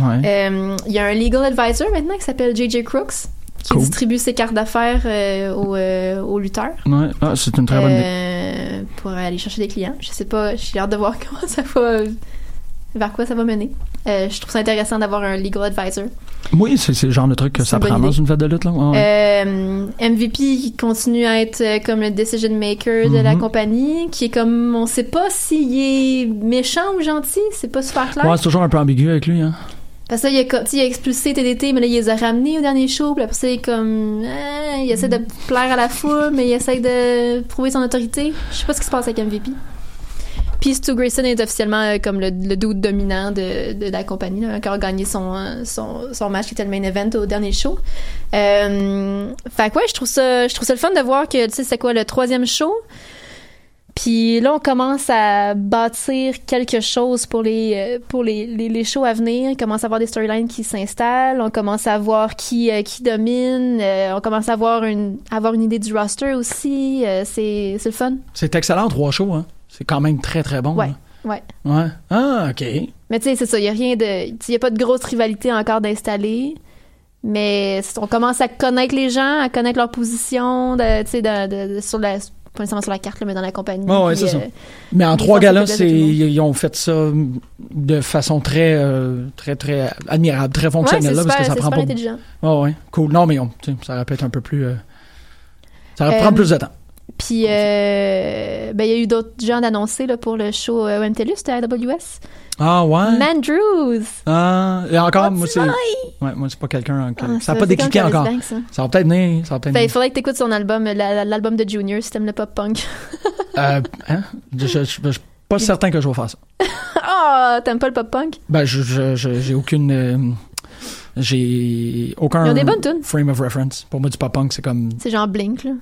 Ouais. Il y a un legal advisor maintenant qui s'appelle JJ Crooks. Qui Cool. distribue ses cartes d'affaires euh, aux, euh, aux lutteurs. Ouais, ah, c'est une très bonne idée. Euh, pour aller chercher des clients. Je sais pas, j'ai hâte de voir comment ça va, vers quoi ça va mener. Euh, je trouve ça intéressant d'avoir un legal advisor. Oui, c'est c'est le genre de truc que ça prend dans une fête de lutte, là. Ouais. Euh, MVP qui continue à être comme le decision maker de la Mhm. compagnie, qui est comme, on sait pas s'il est méchant ou gentil, c'est pas super clair. Ouais, c'est toujours un peu ambigu avec lui, hein. Parce que là, il a, co- tu sais, il a expulsé TDT, mais là, il les a ramenés au dernier show. Puis après ça, il est comme... ah, il essaie de plaire à la foule, mais il essaie de prouver son autorité. Je sais pas ce qui se passe avec MVP. Puis Stu Grayson est officiellement euh, comme le, le dude dominant de, de la compagnie, là, qui a gagné son, euh, son, son match qui était le main event au dernier show. Euh, fait que ouais, je trouve ça, je trouve ça le fun de voir que, tu sais, c'est quoi, le troisième show? Puis là, on commence à bâtir quelque chose pour les euh, pour les, les, les shows à venir. On commence à avoir des storylines qui s'installent. On commence à voir qui euh, qui domine. Euh, on commence à avoir une avoir une idée du roster aussi. C'est c'est le fun. C'est excellent, trois shows, hein. C'est quand même très, très bon. Ouais, là. ouais. Ouais. Ah, OK. Mais tu sais, c'est ça. Il y a rien de, il y a pas de grosse rivalité encore d'installer. Mais on commence à connaître les gens, à connaître leur position, de, tu sais, de, de- de- sur la pas nécessairement sur la carte, là, mais dans la compagnie. Ouais, ouais, Puis, c'est ça. euh, Mais en trois galas, c'est ils ont fait ça de façon très euh, très très admirable, très Ouais, fonctionnelle c'est là, super, parce que ça prend super pas. intelligent. Ouais, ouais, cool. Non, mais on, ça aurait pu être un peu plus. euh, Ça aurait pu Euh, prendre plus de temps. Puis, euh, ben, il y a eu d'autres gens d'annoncer là, pour le show euh, MTLUS de AWS. Ah ouais? Mandrews! Ah, et encore, Oh, moi c'est. Ouais, moi c'est pas quelqu'un. en- Ah, ça ça, a pas décliqué encore. Travis Banks, ça. Ça va peut-être venir. Ça va peut-être Ben, il faudrait que t'écoutes son album, la- la- l'album de Junior, si t'aimes le pop-punk. Euh, hein? Je, je, je- pas certain que je vais faire ça. Ah, t'aimes pas le pop-punk? Ben, je, je, je- j'ai aucune. euh, j'ai aucun. Ils ont des bonnes tunes. Frame of reference. Pour moi, du pop punk, c'est comme. C'est genre Blink, là.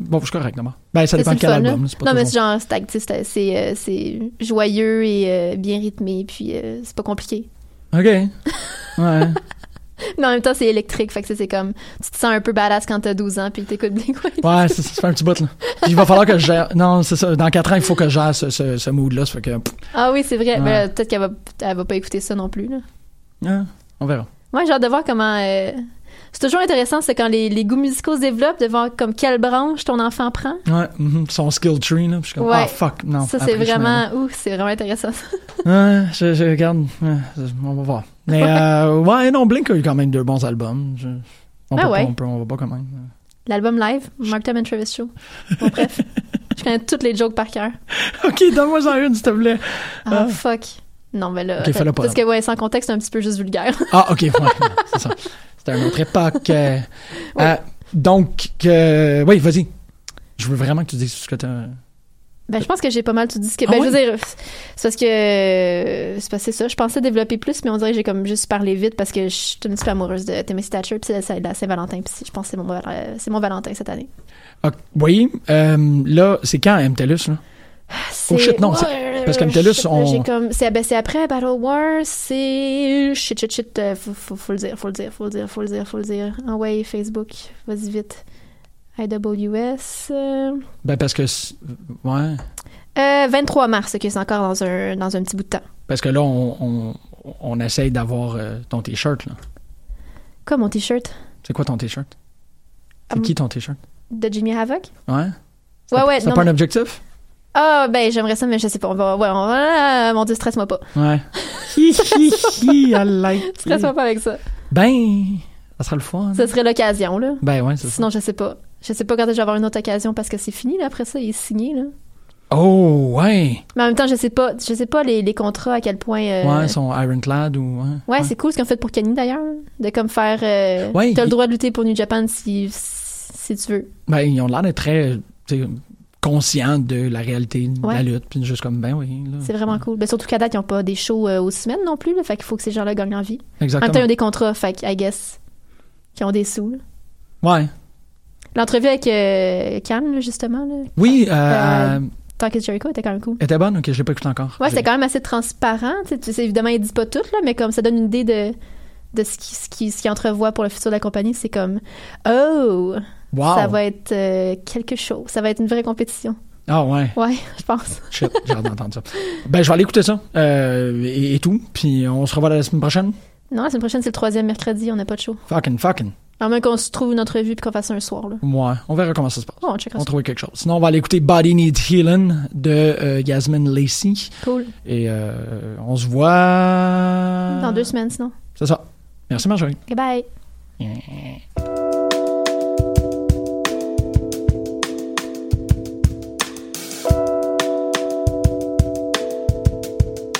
Bon, je suis correct, d'abord. Ben, ça dépend de quel fun, album. pas Non, mais c'est genre, c'est actif, c'est- c'est euh, c'est joyeux et euh, bien rythmé, puis euh, c'est pas compliqué. Ok. Ouais. Mais en même temps, c'est électrique, fait que ça, c'est comme, tu te sens un peu badass quand t'as 12 ans, puis t'écoutes Blink. ouais. Ouais, ça, ça fait un petit bout, là. Puis il va falloir que je gère. Non, c'est ça. Dans 4 ans, il faut que je gère ce, ce, ce mood-là. Ça fait que. Ah oui, c'est vrai. Ouais. Là, peut-être qu'elle va, elle va pas écouter ça non plus, là. hein, on verra. Moi, j'ai hâte de voir comment. euh, C'est toujours intéressant, c'est quand les, les goûts musicaux se développent, de voir comme quelle branche ton enfant prend. Ouais, mhm, son skill tree, là. Puis je suis comme, Ouais. ah, fuck, non. ça, c'est vraiment. Ouh, c'est vraiment intéressant. Ouais, je, je regarde. Ouais, on va voir. Mais, euh, ouais, non, Blink a eu quand même deux bons albums. Je- on, Ah peut ouais? pas, on, peut, on va pas quand même. L'album live, Mark Tom and Travis Show. Bon, bref. Je connais toutes les jokes par cœur. Ok, donne-moi en une, s'il te plaît. Ah, Ah. fuck. Non, mais là. Ok, fais-le pas, Parce que, ouais, sans contexte, c'est un petit peu juste vulgaire. Ah, ok, ouais, c'est ça. C'était une autre époque. euh, euh, donc, euh, oui, vas-y. Je veux vraiment que tu dises ce que t'as. Ben, je pense que j'ai pas mal tout dit ce que. Ah Ben, je veux dire, c'est parce que. C'est c'est ça. Je pensais développer plus, mais on dirait que j'ai comme juste parlé vite parce que je suis un petit peu amoureuse de Timothy Thatcher, puis c'est la Saint-Valentin, puis je pense que c'est mon, Valentin cette année. Ah, oui, là, c'est quand MTLUS, là? Oh shit, non, Ouais, parce qu'MTLUS, shit, on- J'ai comme. C'est ben, c'est après Battle War, c'est. Shit, shit, shit. euh, faut, faut, faut le dire, faut le dire, faut le dire, faut le dire, faut le dire. Ouais, Facebook, vas-y vite. IWS. euh, Ben, parce que. Ouais. euh, 23 mars, ok, c'est encore dans un, dans un petit bout de temps. Parce que là, on, on, on essaye d'avoir euh, ton T-shirt, là. Quoi, mon t-shirt? C'est quoi ton T-shirt? C'est Um, qui ton T-shirt? de Jimmy Havoc? Ouais? Ouais, ouais, C'est pas un mais- objectif? Ah, ben, j'aimerais ça, mais je sais pas. On va, ouais, on va, ah, mon dieu, stresse-moi pas. Ouais. Hi, hi, hi, I like it. Stresse-moi pas avec ça. Ben, ça sera le fun. Ce serait l'occasion, là. Ben ouais, c'est ça. Sinon, je sais pas. Je sais pas quand je vais avoir une autre occasion parce que c'est fini, là. Après ça, il est signé, là. Oh, ouais. Mais en même temps, je sais pas, je sais pas les, les contrats à quel point. euh, Ouais, son Ironclad ou. Ouais, Ouais, c'est cool ce qu'ils ont fait pour Kenny d'ailleurs, de comme faire. euh, Ouais, T'as il- le droit de lutter pour New Japan si si tu veux. Ben, ils ont l'air d'être très conscients de la réalité de Ouais. la lutte. Puis juste comme, ben oui. C'est vraiment cool. Ben, surtout qu'à date, ils ont pas des shows euh, aux semaines non plus, là, fait qu'il faut que ces gens-là gagnent en vie. En Exactement. même temps, ils ont des contrats, fait que, I guess, qui ont des sous. là. Ouais. L'entrevue avec euh, Cam, là, justement, là, Oui, euh, Euh, euh, Talk is Jericho était quand même cool. elle était bonne? Ok, je l'ai pas écouté encore. Ouais, c'était quand même assez transparent. tu sais, tu sais, évidemment, il dit pas tout, là, mais comme ça donne une idée de, de ce qu'il ce qui, ce qui entrevoit pour le futur de la compagnie. C'est comme, oh, Wow. ça va être euh, quelque chose. Ça va être une vraie compétition. Ah ouais. Ouais, je pense. Shit, j'ai hâte d'entendre ça. Ben, je vais aller écouter ça euh, et, et tout. Puis on se revoit la semaine prochaine. Non, la semaine prochaine, c'est le troisième mercredi, on n'a pas de show. Fucking, fucking. À moins qu'on se trouve une entrevue puis qu'on fasse un soir, là. Ouais, on verra comment ça se passe. Oh, on On quelque chose. Sinon, on va aller écouter Body Needs Healing de euh, Yasmin Lacey. Cool. Et euh, on se voit... Dans deux semaines, sinon. C'est ça. Merci Marjorie. Goodbye. Yeah.